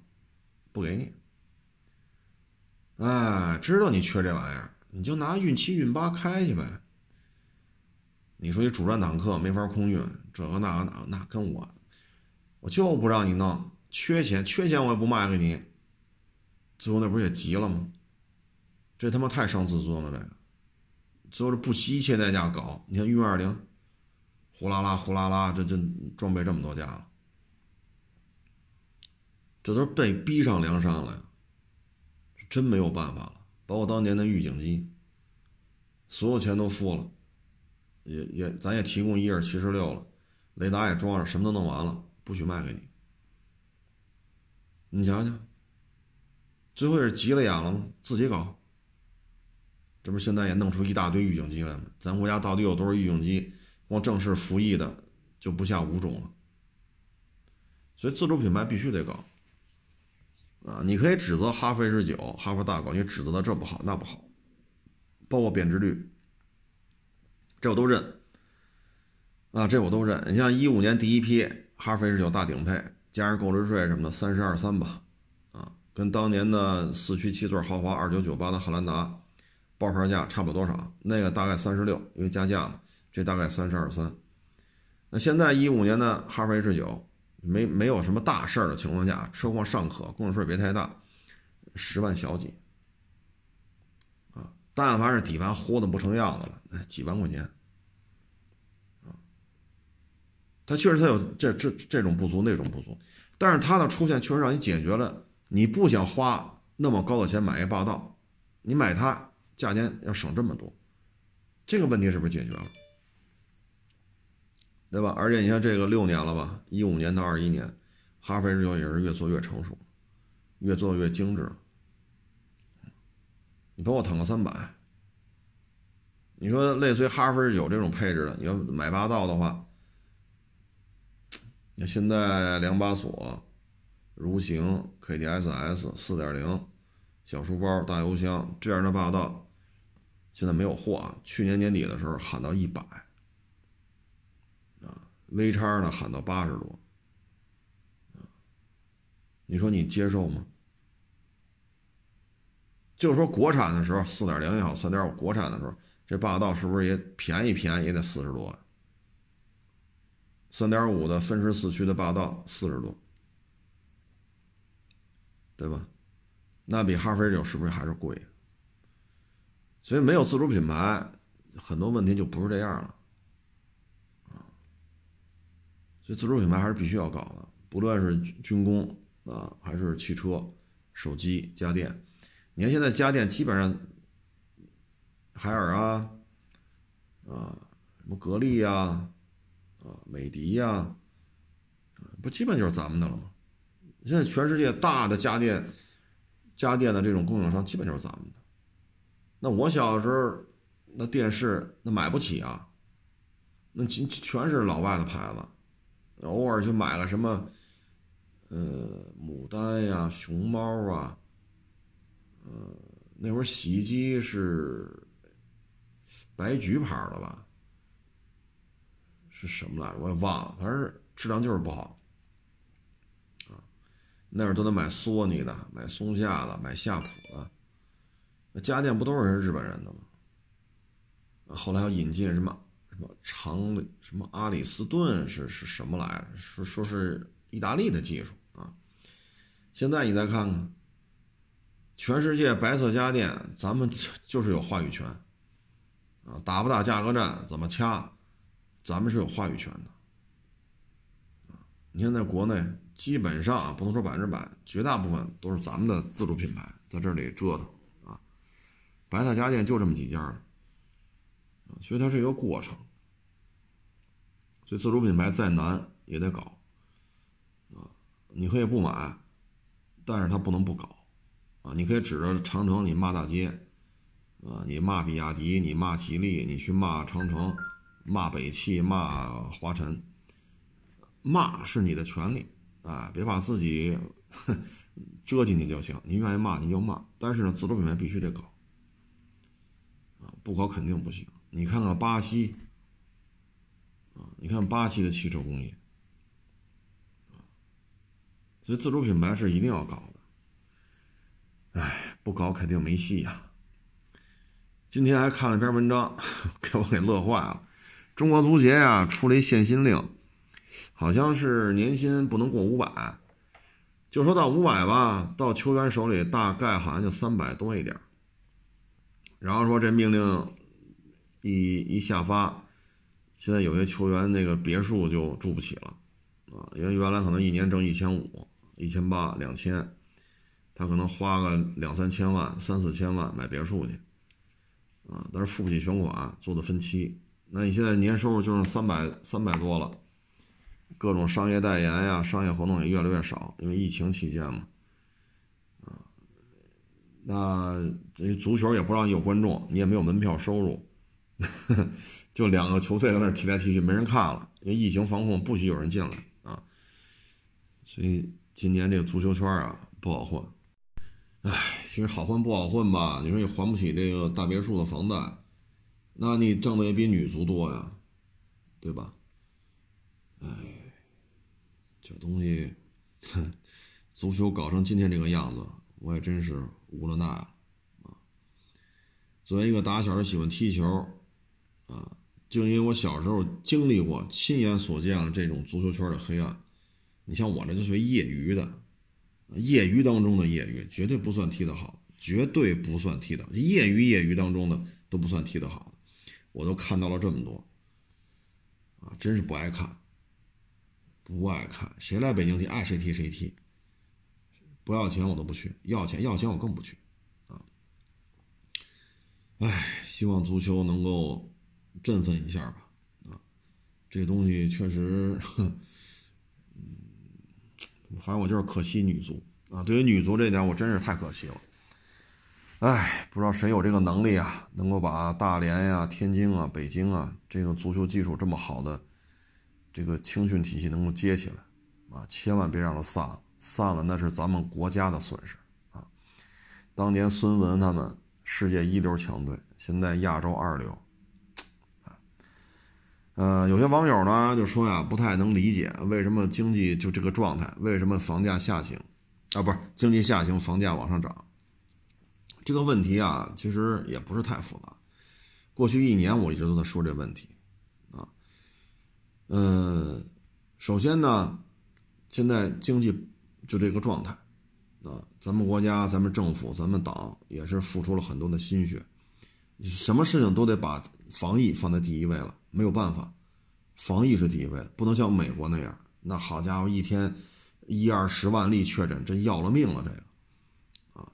A: 不给你。哎，知道你缺这玩意儿，你就拿运七、运八开去呗。你说你主战坦克没法空运，这个那个那那跟我，我就不让你弄，缺钱缺钱我也不卖给你。最后那不是也急了吗？这他妈太伤自尊了，这个，最后是不惜一切代价搞。你看运二零，呼啦啦呼啦啦，这这装备这么多架了，这都是被逼上梁山了呀。真没有办法了，包括当年的预警机，所有钱都付了，也也咱也提供一二七十六了，雷达也装上，什么都弄完了，不许卖给你。你想想，最后也是急了眼了吗？自己搞，这不现在也弄出一大堆预警机来吗？咱国家到底有多少预警机？光正式服役的就不下五种了。所以自主品牌必须得搞。啊，你可以指责哈弗 H 九、哈弗大狗，你指责的这不好那不好，包括贬值率，这我都认。啊，这我都认。你像一五年第一批哈弗 H 九大顶配加上购置税什么的三十二三吧，啊，跟当年的四驱七座豪华二九九八的汉兰达报牌价差不多少，那个大概三十六，因为加价嘛，这大概三十二三。那现在一五年的哈弗 H 九没没有什么大事儿的情况下，车况尚可，购置税别太大，十万小几。啊但凡是底盘糊的不成样子了，那，几万块钱，啊，它确实它有这这这种不足那种不足，但是它的出现确实让你解决了你不想花那么高的钱买一霸道，你买它价钱要省这么多，这个问题是不是解决了？对吧？而且你像这个六年了吧，一五年到二一年，哈弗 H 九也是越做越成熟，越做越精致。你给我腾个三百，你说类似于哈弗 H 九这种配置的，你要买霸道的话，那现在两把锁、如行、KDSS 四点零、小书包、大油箱这样的霸道，现在没有货啊。去年年底的时候喊到一百，，V 叉呢喊到八十多，你说你接受吗？就是说，国产的时候，四点零也好，三点五国产的时候，这霸道是不是也便宜便宜也得四十多？三点五的分时四驱的霸道四十多，对吧？那比哈弗 H 九是不是还是贵？所以没有自主品牌，很多问题就不是这样了啊。所以自主品牌还是必须要搞的，不论是军工啊，还是汽车、手机、家电。你看现在家电基本上，海尔啊，啊，什么格力呀，啊，美的呀，不基本就是咱们的了吗？现在全世界大的家电家电的这种供应商基本就是咱们的。那我小时候，那电视那买不起啊，那全全是老外的牌子，偶尔就买了什么，呃，牡丹呀，熊猫啊。嗯，那会儿洗衣机是白菊牌的吧？是什么来着？我也忘了，反正质量就是不好。啊，那会儿都得买索尼的，买松下的，买夏普的。那家电不都是日本人的吗？后来要引进什么什么长什么阿里斯顿是是什么来着？说说是意大利的技术啊。现在你再看看。全世界白色家电，咱们就是有话语权，啊，打不打价格战，怎么掐，咱们是有话语权的，啊，你看在国内，基本上啊，不能说百分之百，绝大部分都是咱们的自主品牌在这里折腾，啊，白色家电就这么几家了，啊，所以它是一个过程，所以自主品牌再难也得搞，啊，你可以不买，但是它不能不搞。啊，你可以指着长城你骂大街，啊，你骂比亚迪，你骂吉利，你去骂长城，骂北汽，骂华晨，骂是你的权利，啊，别把自己 遮进去就行。你愿意骂你就骂，但是呢，自主品牌必须得搞，啊，不搞肯定不行。你看看巴西，啊，你看巴西的汽车工业，啊，所以自主品牌是一定要搞的。哎，不搞肯定没戏呀！今天还看了篇文章，给我给乐坏了。中国足协呀出了一限薪令，好像是年薪不能过五百，就说到五百吧，到球员手里大概好像就三百多一点。然后说这命令一一下发，现在有些球员那个别墅就住不起了啊，因为原来可能一年挣一千五、一千八、两千。他可能花个两三千万、三四千万买别墅去，啊，但是付不起全款，做的分期。那你现在年收入就剩三百三百多了，各种商业代言呀、商业活动也越来越少，因为疫情期间嘛，啊，那这足球也不让你有观众，你也没有门票收入，就两个球队在那踢来踢去，没人看了，因为疫情防控不许有人进来啊，所以今年这个足球圈啊不好混。唉，其实好混不好混吧？你说你还不起这个大别墅的房贷，那你挣的也比女足多呀，对吧？唉，这东西，哼 足球搞成今天这个样子，我也真是无了奈了啊！作为一个打小就喜欢踢球啊，就因为我小时候经历过、亲眼所见了这种足球圈的黑暗。你像我这就是业余的，业余当中的业余，绝对不算踢得好，绝对不算踢的业余业余当中的都不算踢得好，我都看到了这么多啊，真是不爱看。不爱看，谁来北京踢，爱谁踢谁踢。不要钱我都不去，要钱要钱我更不去，啊！哎，希望足球能够振奋一下吧，啊！这东西确实，嗯，反正我就是可惜女足啊。对于女足这点，我真是太可惜了。哎，不知道谁有这个能力啊，能够把大连呀、天津啊、北京啊这个足球基础这么好的。这个青训体系能够接起来，啊，千万别让它散了，散了那是咱们国家的损失啊！当年孙文他们世界一流强队，现在亚洲二流，呃，有些网友呢就说呀，不太能理解为什么经济就这个状态，为什么房价下行，啊，不是经济下行，房价往上涨，这个问题啊，其实也不是太复杂，过去一年我一直都在说这问题啊。嗯，首先呢，现在经济就这个状态，啊，咱们国家、咱们政府、咱们党也是付出了很多的心血，什么事情都得把防疫放在第一位了，没有办法，防疫是第一位，不能像美国那样，那好家伙，一天一二十万例确诊，真要了命了，这个，啊，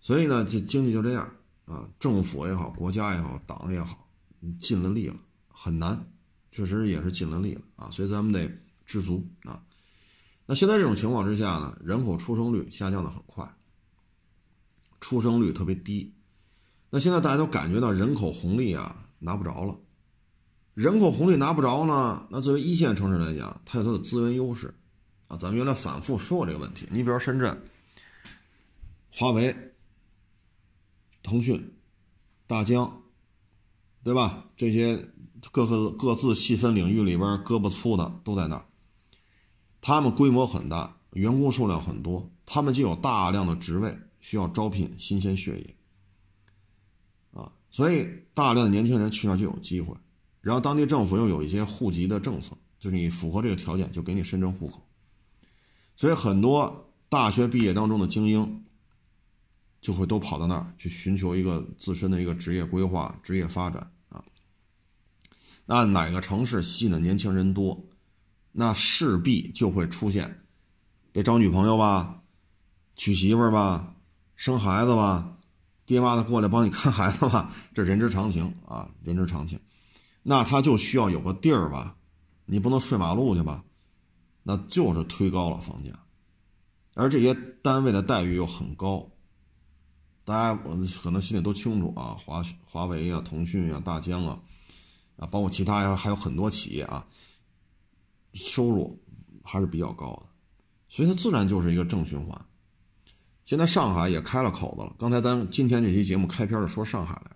A: 所以呢，这经济就这样啊，政府也好，国家也好，党也好，尽了力了，很难。确实也是尽了力了啊，所以咱们得知足啊。那现在这种情况之下呢，人口出生率下降的很快，出生率特别低。那现在大家都感觉到人口红利啊拿不着了，人口红利拿不着呢，那作为一线城市来讲，它有它的资源优势啊。咱们原来反复说过这个问题，你比如深圳，华为、腾讯、大疆，对吧？这些。各个各自细分领域里边胳膊粗的都在那儿，他们规模很大，员工数量很多，他们就有大量的职位需要招聘新鲜血液，所以大量的年轻人去那就有机会，然后当地政府又有一些户籍的政策，就是你符合这个条件就给你深圳户口，所以很多大学毕业当中的精英就会都跑到那儿去寻求一个自身的一个职业规划、职业发展啊。那哪个城市吸引的年轻人多，那势必就会出现得找女朋友吧，娶媳妇儿吧，生孩子吧，爹妈的过来帮你看孩子吧，这人之常情啊，人之常情。那他就需要有个地儿吧，你不能睡马路去吧，那就是推高了房价，而这些单位的待遇又很高，大家我可能心里都清楚啊，华华为啊，腾讯啊，大疆啊。啊，包括其他呀，还有很多企业啊，收入还是比较高的，所以它自然就是一个正循环。现在上海也开了口子了，刚才咱今天这期节目开篇的说上海来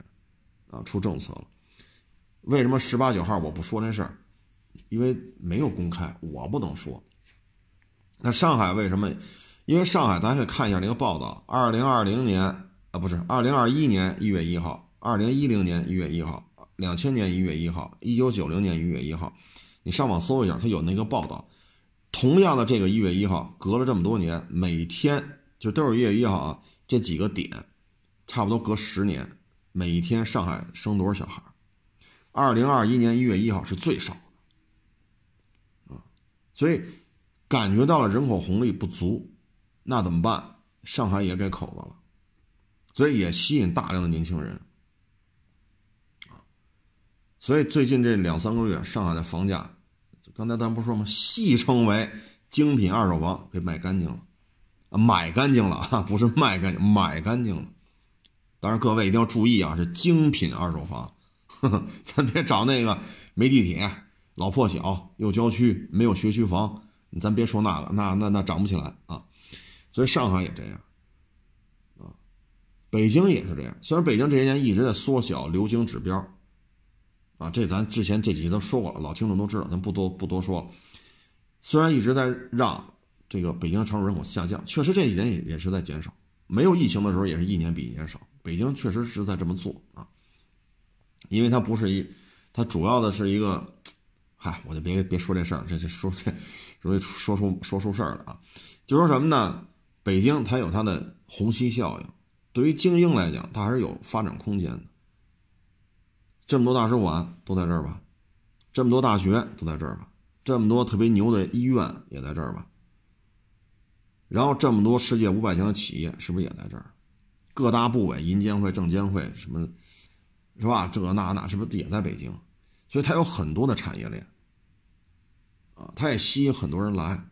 A: 着，啊，出政策了。为什么十八九号我不说这事儿？因为没有公开，我不能说。那上海为什么？因为上海，大家可以看一下这个报道：二零二零年啊，不是二零二一年一月一号，二零一零年一月一号。两千年一月一号，一九九零年一月一号，你上网搜一下，它有那个报道。同样的这个一月一号，隔了这么多年，每天就都是一月一号啊，这几个点，差不多隔十年，每一天上海生多少小孩？二零二一年一月一号是最少的啊，所以感觉到了人口红利不足，那怎么办？上海也给口子了，所以也吸引大量的年轻人。啊所以最近这两三个月，上海的房价，刚才咱不说吗？戏称为精品二手房给卖干净了，买干净了啊，不是卖干净，买干净了。当然，各位一定要注意啊，是精品二手房，呵 呵咱别找那个没地铁、老破小、又郊区、没有学区房，咱别说那个，那那那涨不起来啊。所以上海也这样，啊，北京也是这样。虽然北京这些年一直在缩小流经指标。啊，这咱之前这几集都说过了，老听众都知道，咱不多不多说了。虽然一直在让这个北京常住人口下降，确实这几年也也是在减少。没有疫情的时候，也是一年比一年少。北京确实是在这么做啊，因为它不是一，它主要的是一个，嗨，我就别别说这事儿，这这说这容易说出说出事儿了啊。就说什么呢？北京它有它的虹吸效应，对于精英来讲，它还是有发展空间的。这么多大使馆都在这儿吧，这么多大学都在这儿吧，这么多特别牛的医院也在这儿吧。然后这么多世界五百强的企业是不是也在这儿？各大部委、银监会、证监会什么，是吧？这那那是不是也在北京？所以它有很多的产业链，啊，它也吸引很多人来。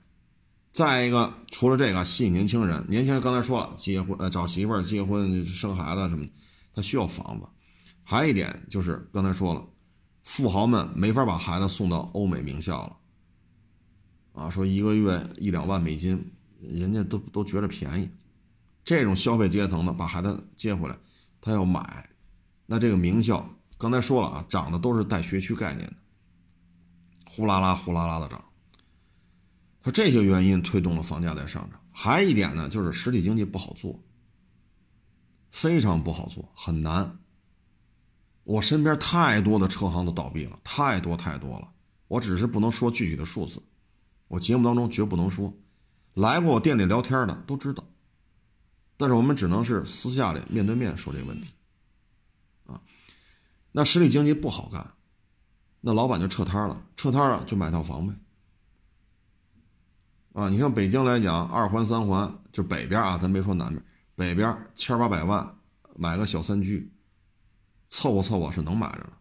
A: 再一个，除了这个吸引年轻人，年轻人刚才说了，结婚呃找媳妇儿、结婚、生孩子什么，他需要房子。还有一点就是刚才说了，富豪们没法把孩子送到欧美名校了，啊，说一个月一两万美金，人家都都觉得便宜。这种消费阶层的把孩子接回来，他要买，那这个名校刚才说了啊，涨的都是带学区概念的，呼啦啦呼啦啦的涨。说这些原因推动了房价在上涨，还一点呢，就是实体经济不好做，非常不好做，很难。我身边太多的车行都倒闭了，太多太多了。我只是不能说具体的数字，我节目当中绝不能说。来过我店里聊天的都知道，但是我们只能是私下里面对面说这个问题。啊，那实体经济不好干，那老板就撤摊了，撤摊了就买套房呗。啊，你像北京来讲，二环三环就北边啊，咱别说南边，北边千八百万买个小三居，凑合凑合是能买着的。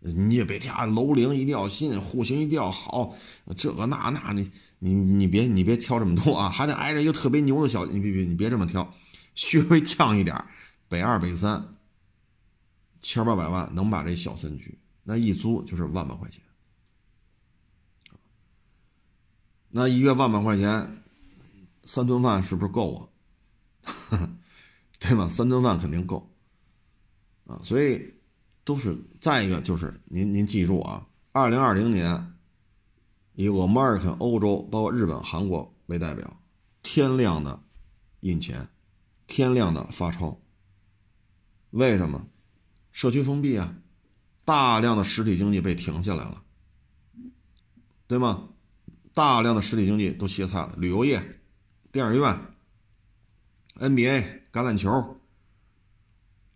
A: 你也别挑楼龄一定要新，户型一定要好，这个那那，你你你别你别挑这么多啊，还得挨着一个特别牛的小，你别别你别这么挑，稍微降一点，北二北三，千八百万能买这小三居，那一租就是万把块钱。那一月万把块钱，三顿饭是不是够啊？对吧？三顿饭肯定够啊，所以都是再一个就是您您记住啊，二零二零年以我们 e r i c a 欧洲包括日本、韩国为代表，天量的印钱，天量的发钞。为什么？社区封闭啊，大量的实体经济被停下来了，对吗？大量的实体经济都歇菜了，旅游业、电影院、NBA、橄榄球、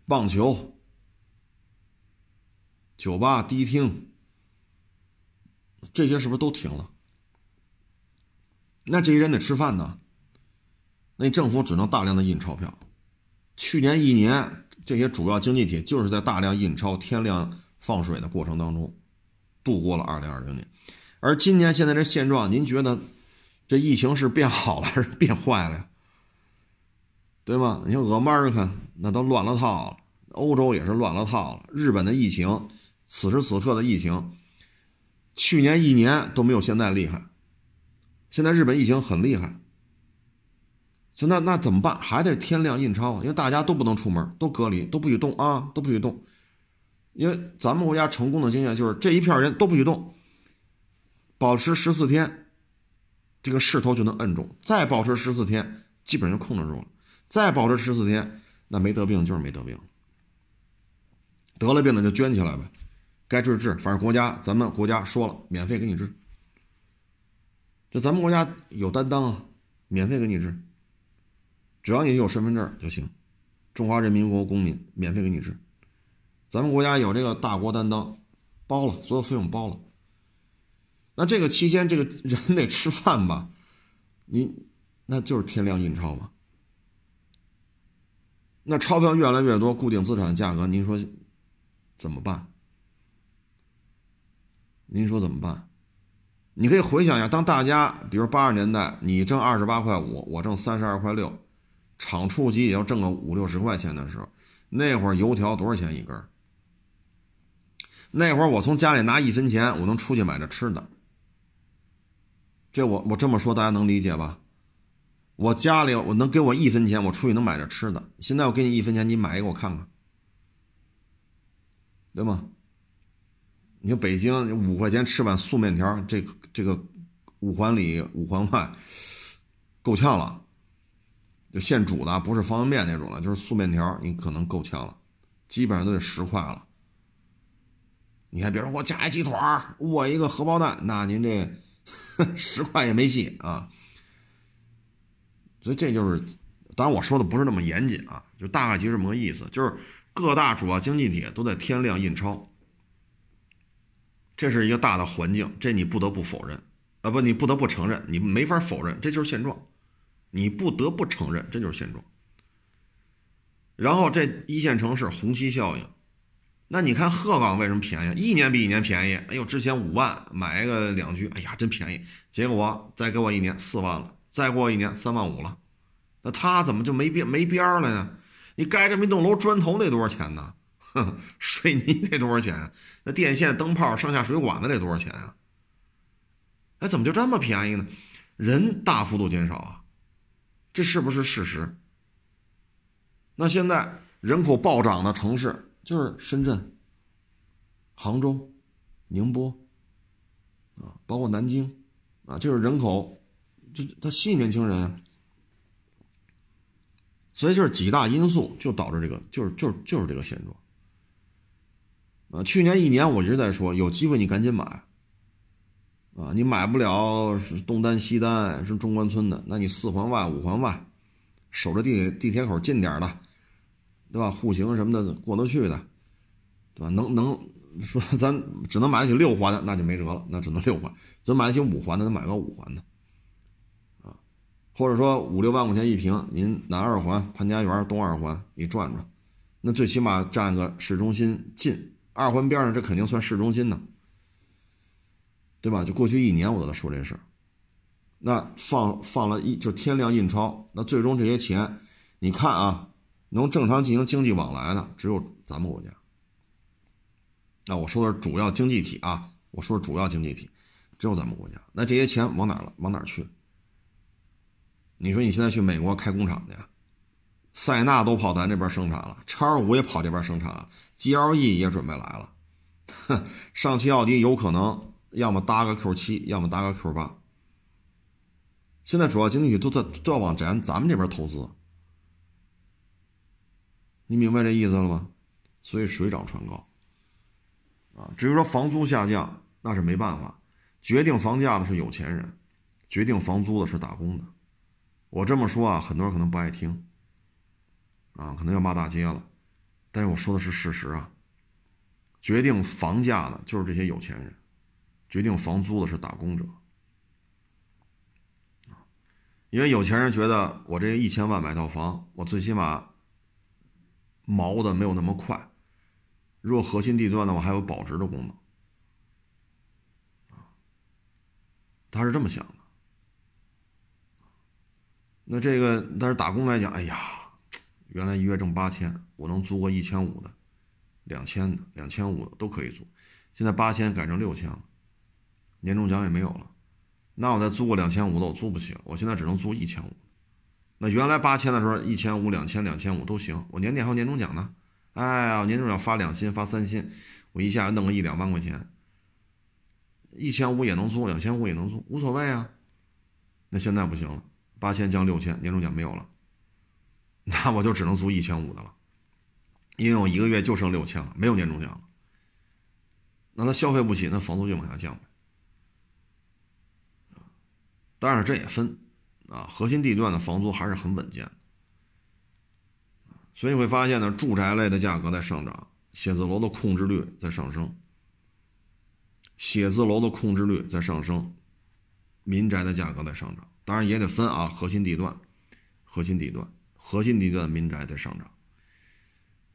A: 棒球、酒吧、迪厅，这些是不是都停了？那这些人得吃饭呢，那政府只能大量的印钞票。去年一年，这些主要经济体就是在大量印钞、天量放水的过程当中度过了2020年。而今年现在这现状，您觉得这疫情是变好了还是变坏了呀？对吗？你像俄曼尔看那都乱了套了，欧洲也是乱了套了。日本的疫情，此时此刻的疫情，去年一年都没有现在厉害。现在日本疫情很厉害，就那那怎么办？还得天量印钞，因为大家都不能出门，都隔离，都不许动啊，都不许动。因为咱们国家成功的经验就是这一片人都不许动。保持十四天，这个势头就能摁住。再保持十四天，基本上控制住了。再保持十四天，那没得病就是没得病。得了病的就捐起来呗，该治治。反正国家，咱们国家说了，免费给你治。就咱们国家有担当啊，免费给你治。只要你有身份证就行，中华人民共和国公民，免费给你治。咱们国家有这个大国担当，包了，所有费用包了。那这个期间，这个人得吃饭吧？你那就是天量印钞嘛。那钞票越来越多，固定资产价格，您说怎么办？您说怎么办？你可以回想一下，当大家比如八十年代，你挣二十八块五，我挣三十二块六，厂处级也要挣个五六十块钱的时候，那会儿油条多少钱一根？那会儿我从家里拿一分钱，我能出去买着吃的。这我我这么说大家能理解吧？我家里我能给我一分钱，我出去能买着吃的。现在我给你一分钱，你买一个我看看，对吗？你说北京五块钱吃碗素面条，这这个五环里五环外，够呛了。就现煮的，不是方便面那种了，就是素面条，你可能够呛了，基本上都得十块了。你看，比如说我加一鸡腿儿，我一个荷包蛋，那您这 十块也没戏啊。所以这就是，当然我说的不是那么严谨啊，就大概其实这么个意思，就是各大主要经济体都在天量印钞，这是一个大的环境，这你不得不否认啊，不，你不得不承认，你没法否认，这就是现状。你不得不承认，这就是现状。然后这一线城市虹吸效应，那你看鹤岗为什么便宜？一年比一年便宜。哎呦，之前五万买一个两居，哎呀，真便宜。结果再给我一年四万了，再过一年三万五了。那他怎么就没边没边了呢？你盖这么一栋楼，砖头得多少钱呢？水泥得多少钱？那电线、灯泡、上下水管子得多少钱啊？哎，怎么就这么便宜呢？人大幅度减少啊。这是不是事实？那现在人口暴涨的城市就是深圳、杭州、宁波，啊，包括南京，啊，就是人口，就它吸引年轻人，所以就是几大因素就导致这个，就是就是就是这个现状。啊，去年一年我一直在说，有机会你赶紧买。啊，你买不了是东单西单是中关村的，那你四环外五环外，守着地铁地铁口近点的，对吧？户型什么的过得去的，对吧？能能说咱只能买得起六环的，那就没辙了，那只能六环。咱买得起五环的，咱买个五环的，啊，或者说五六万块钱一平，您南二环、潘家园、东二环你转转，那最起码占个市中心近，二环边上这肯定算市中心呢。对吧？就过去一年我都在说这事儿，那放放了一就天量印钞，那最终这些钱，你看啊，能正常进行经济往来的只有咱们国家。那我说的是主要经济体啊，我说的主要经济体只有咱们国家。那这些钱往哪了？往哪去？你说你现在去美国开工厂去，塞纳都跑咱这边生产了，叉五也跑这边生产了，GLE 也准备来了，哼，上汽奥迪有可能。要么搭个 Q 七，要么搭个 Q 八。现在主要经济体都在都要往咱咱们这边投资，你明白这意思了吗？所以水涨船高啊。至于说房租下降，那是没办法，决定房价的是有钱人，决定房租的是打工的。我这么说啊，很多人可能不爱听啊，可能要骂大街了，但是我说的是事实啊。决定房价的就是这些有钱人。决定房租的是打工者，因为有钱人觉得我这一千万买套房，我最起码毛的没有那么快，如果核心地段的话还有保值的功能，他是这么想的。那这个但是打工来讲，哎呀，原来一月挣八千，我能租个一千五的、两千的、两千五的都可以租，现在八千改成六千了。年终奖也没有了，那我再租个两千五的，我租不起了。我现在只能租一千五。那原来八千的时候，一千五、两千、两千五都行。我年底还有年终奖呢，哎呀，年终奖发两薪、发三薪，我一下弄个一两万块钱，一千五也能租，两千五也能租，无所谓啊。那现在不行了，八千降六千，年终奖没有了，那我就只能租一千五的了，因为我一个月就剩六千了，没有年终奖了。那他消费不起，那房租就往下降呗。但是这也分，啊，核心地段的房租还是很稳健，所以你会发现呢，住宅类的价格在上涨，写字楼的控制率在上升，写字楼的控制率在上升，民宅的价格在上涨，当然也得分啊，核心地段，核心地段，核心地段民宅在上涨，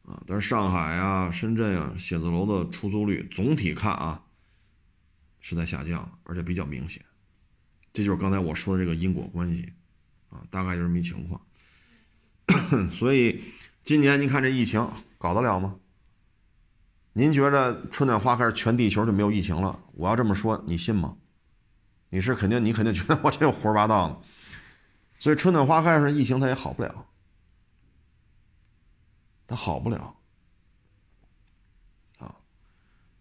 A: 啊，但是上海啊、深圳啊，写字楼的出租率总体看啊是在下降，而且比较明显。这就是刚才我说的这个因果关系，啊，大概就是这么一情况。所以今年您看这疫情搞得了吗？您觉得春暖花开，全地球就没有疫情了？我要这么说，你信吗？你是肯定，你肯定觉得 我这胡说八道呢。所以春暖花开时，疫情它也好不了，它好不了。啊，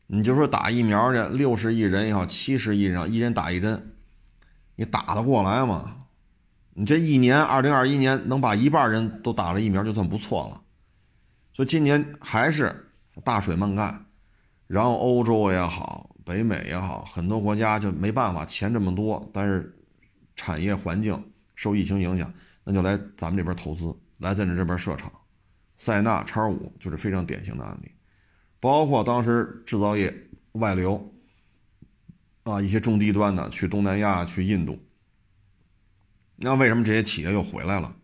A: 你就说打疫苗去，六十亿人也好，七十亿人，一人打一针。你打得过来吗？你这一年，二零二一年能把一半人都打了疫苗，就算不错了。所以今年还是大水漫灌，然后欧洲也好，北美也好，很多国家就没办法，钱这么多，但是产业环境受疫情影响，那就来咱们这边投资，来咱这边设厂。塞纳叉五就是非常典型的案例，包括当时制造业外流啊，一些中低端的去东南亚、去印度。那为什么这些企业又回来了？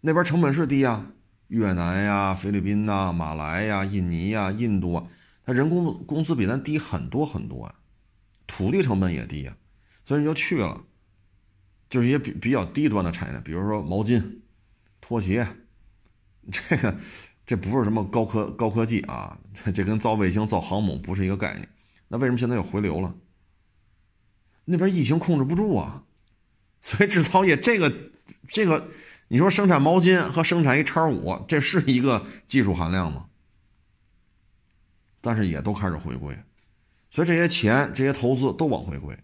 A: 那边成本是低啊，越南呀、菲律宾呐、马来呀、印尼呀、印度啊，它人工工资比咱低很多很多啊，土地成本也低啊，所以你就去了，就是一些比比较低端的产业，比如说毛巾、拖鞋，这个这不是什么高科高科技啊，这这跟造卫星、造航母不是一个概念。那为什么现在又回流了？那边疫情控制不住啊。所以制造业这个这个，你说生产毛巾和生产一叉五，这是一个技术含量吗？但是也都开始回归，所以这些钱、这些投资都往回归，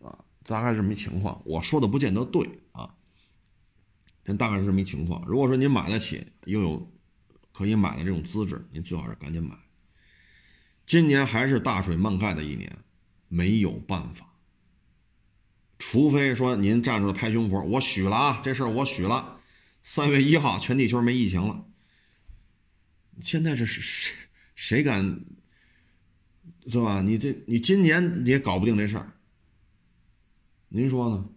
A: 啊，大概是这么一情况。我说的不见得对啊，但大概是这么一情况。如果说您买得起，又有可以买的这种资质，您最好是赶紧买。今年还是大水漫盖的一年，没有办法。除非说您站出来拍胸脯，我许了啊，这事儿我许了，三月一号全地球没疫情了。现在这是谁谁敢，对吧？你这你今年你也搞不定这事儿，您说呢？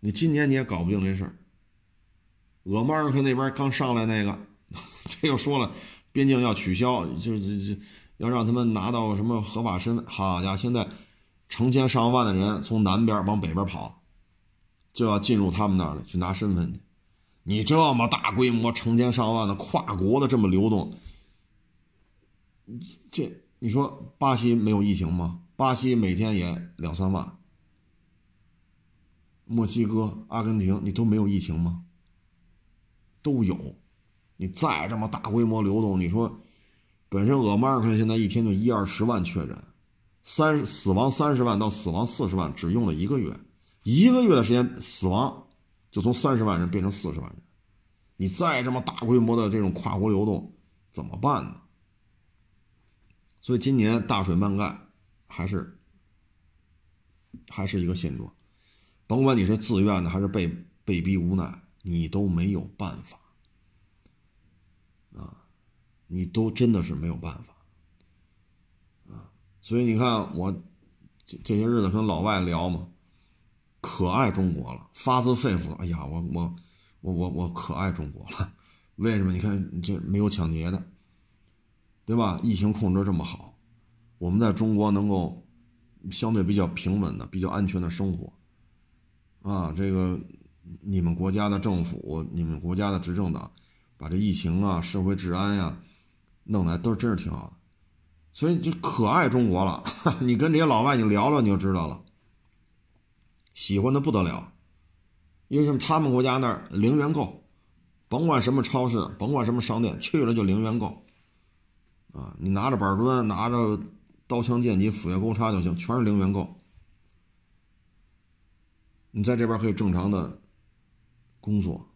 A: 你今年你也搞不定这事儿。俄马尔克那边刚上来那个，这又说了边境要取消，就就就要让他们拿到什么合法身份。好家伙，现在。成千上万的人从南边往北边跑，就要进入他们那儿去拿身份去。你这么大规模、成千上万的跨国的这么流动，这你说巴西没有疫情吗？巴西每天也两三万。墨西哥、阿根廷，你都没有疫情吗？都有。你再这么大规模流动，你说本身俄马尔克现在一天就一二十万确诊。三死亡三十万到死亡四十万，只用了一个月，一个月的时间，死亡就从三十万人变成四十万人。你再这么大规模的这种跨国流动，怎么办呢？所以今年大水漫灌，还是还是一个现状。甭管你是自愿的还是被被逼无奈，你都没有办法啊，你都真的是没有办法。啊所以你看，我这这些日子跟老外聊嘛，可爱中国了，发自肺腑。哎呀，我我我我我可爱中国了。为什么？你看这没有抢劫的，对吧？疫情控制这么好，我们在中国能够相对比较平稳的、比较安全的生活。啊，这个你们国家的政府、你们国家的执政党，把这疫情啊、社会治安呀弄来，都真是挺好的。所以就可爱中国了，你跟这些老外你聊聊你就知道了，喜欢的不得了，因为什么？他们国家那儿零元购，甭管什么超市，甭管什么商店，去了就零元购，啊，你拿着板砖，拿着刀枪剑戟斧钺钩叉就行，全是零元购，你在这边可以正常的工作，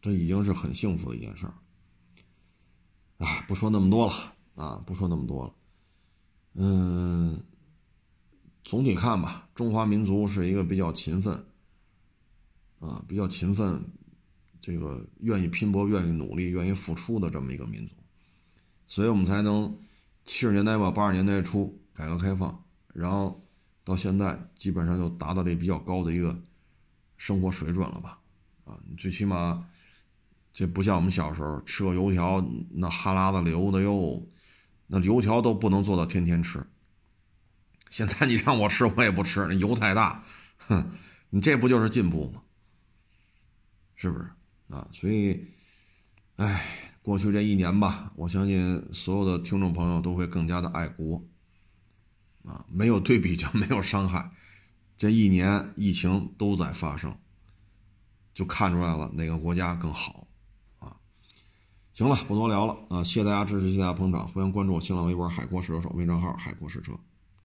A: 这已经是很幸福的一件事儿。哎，不说那么多了啊，不说那么多了。嗯，总体看吧，中华民族是一个比较勤奋，啊，比较勤奋，这个愿意拼搏、愿意努力、愿意付出的这么一个民族，所以我们才能七十年代吧，八十年代初改革开放，然后到现在基本上就达到这比较高的一个生活水准了吧？啊，你最起码这不像我们小时候吃个油条那哈喇子流的哟。那油条都不能做到天天吃。现在你让我吃，我也不吃，那油太大。哼，你这不就是进步吗？是不是啊？所以，哎，过去这一年吧，我相信所有的听众朋友都会更加的爱国。啊，没有对比就没有伤害。这一年疫情都在发生，就看出来了哪个国家更好。啊行了，不多聊了啊！谢谢大家支持，谢谢大家捧场，欢迎关注我新浪微博“海阔试车手”微账号“海阔试车”。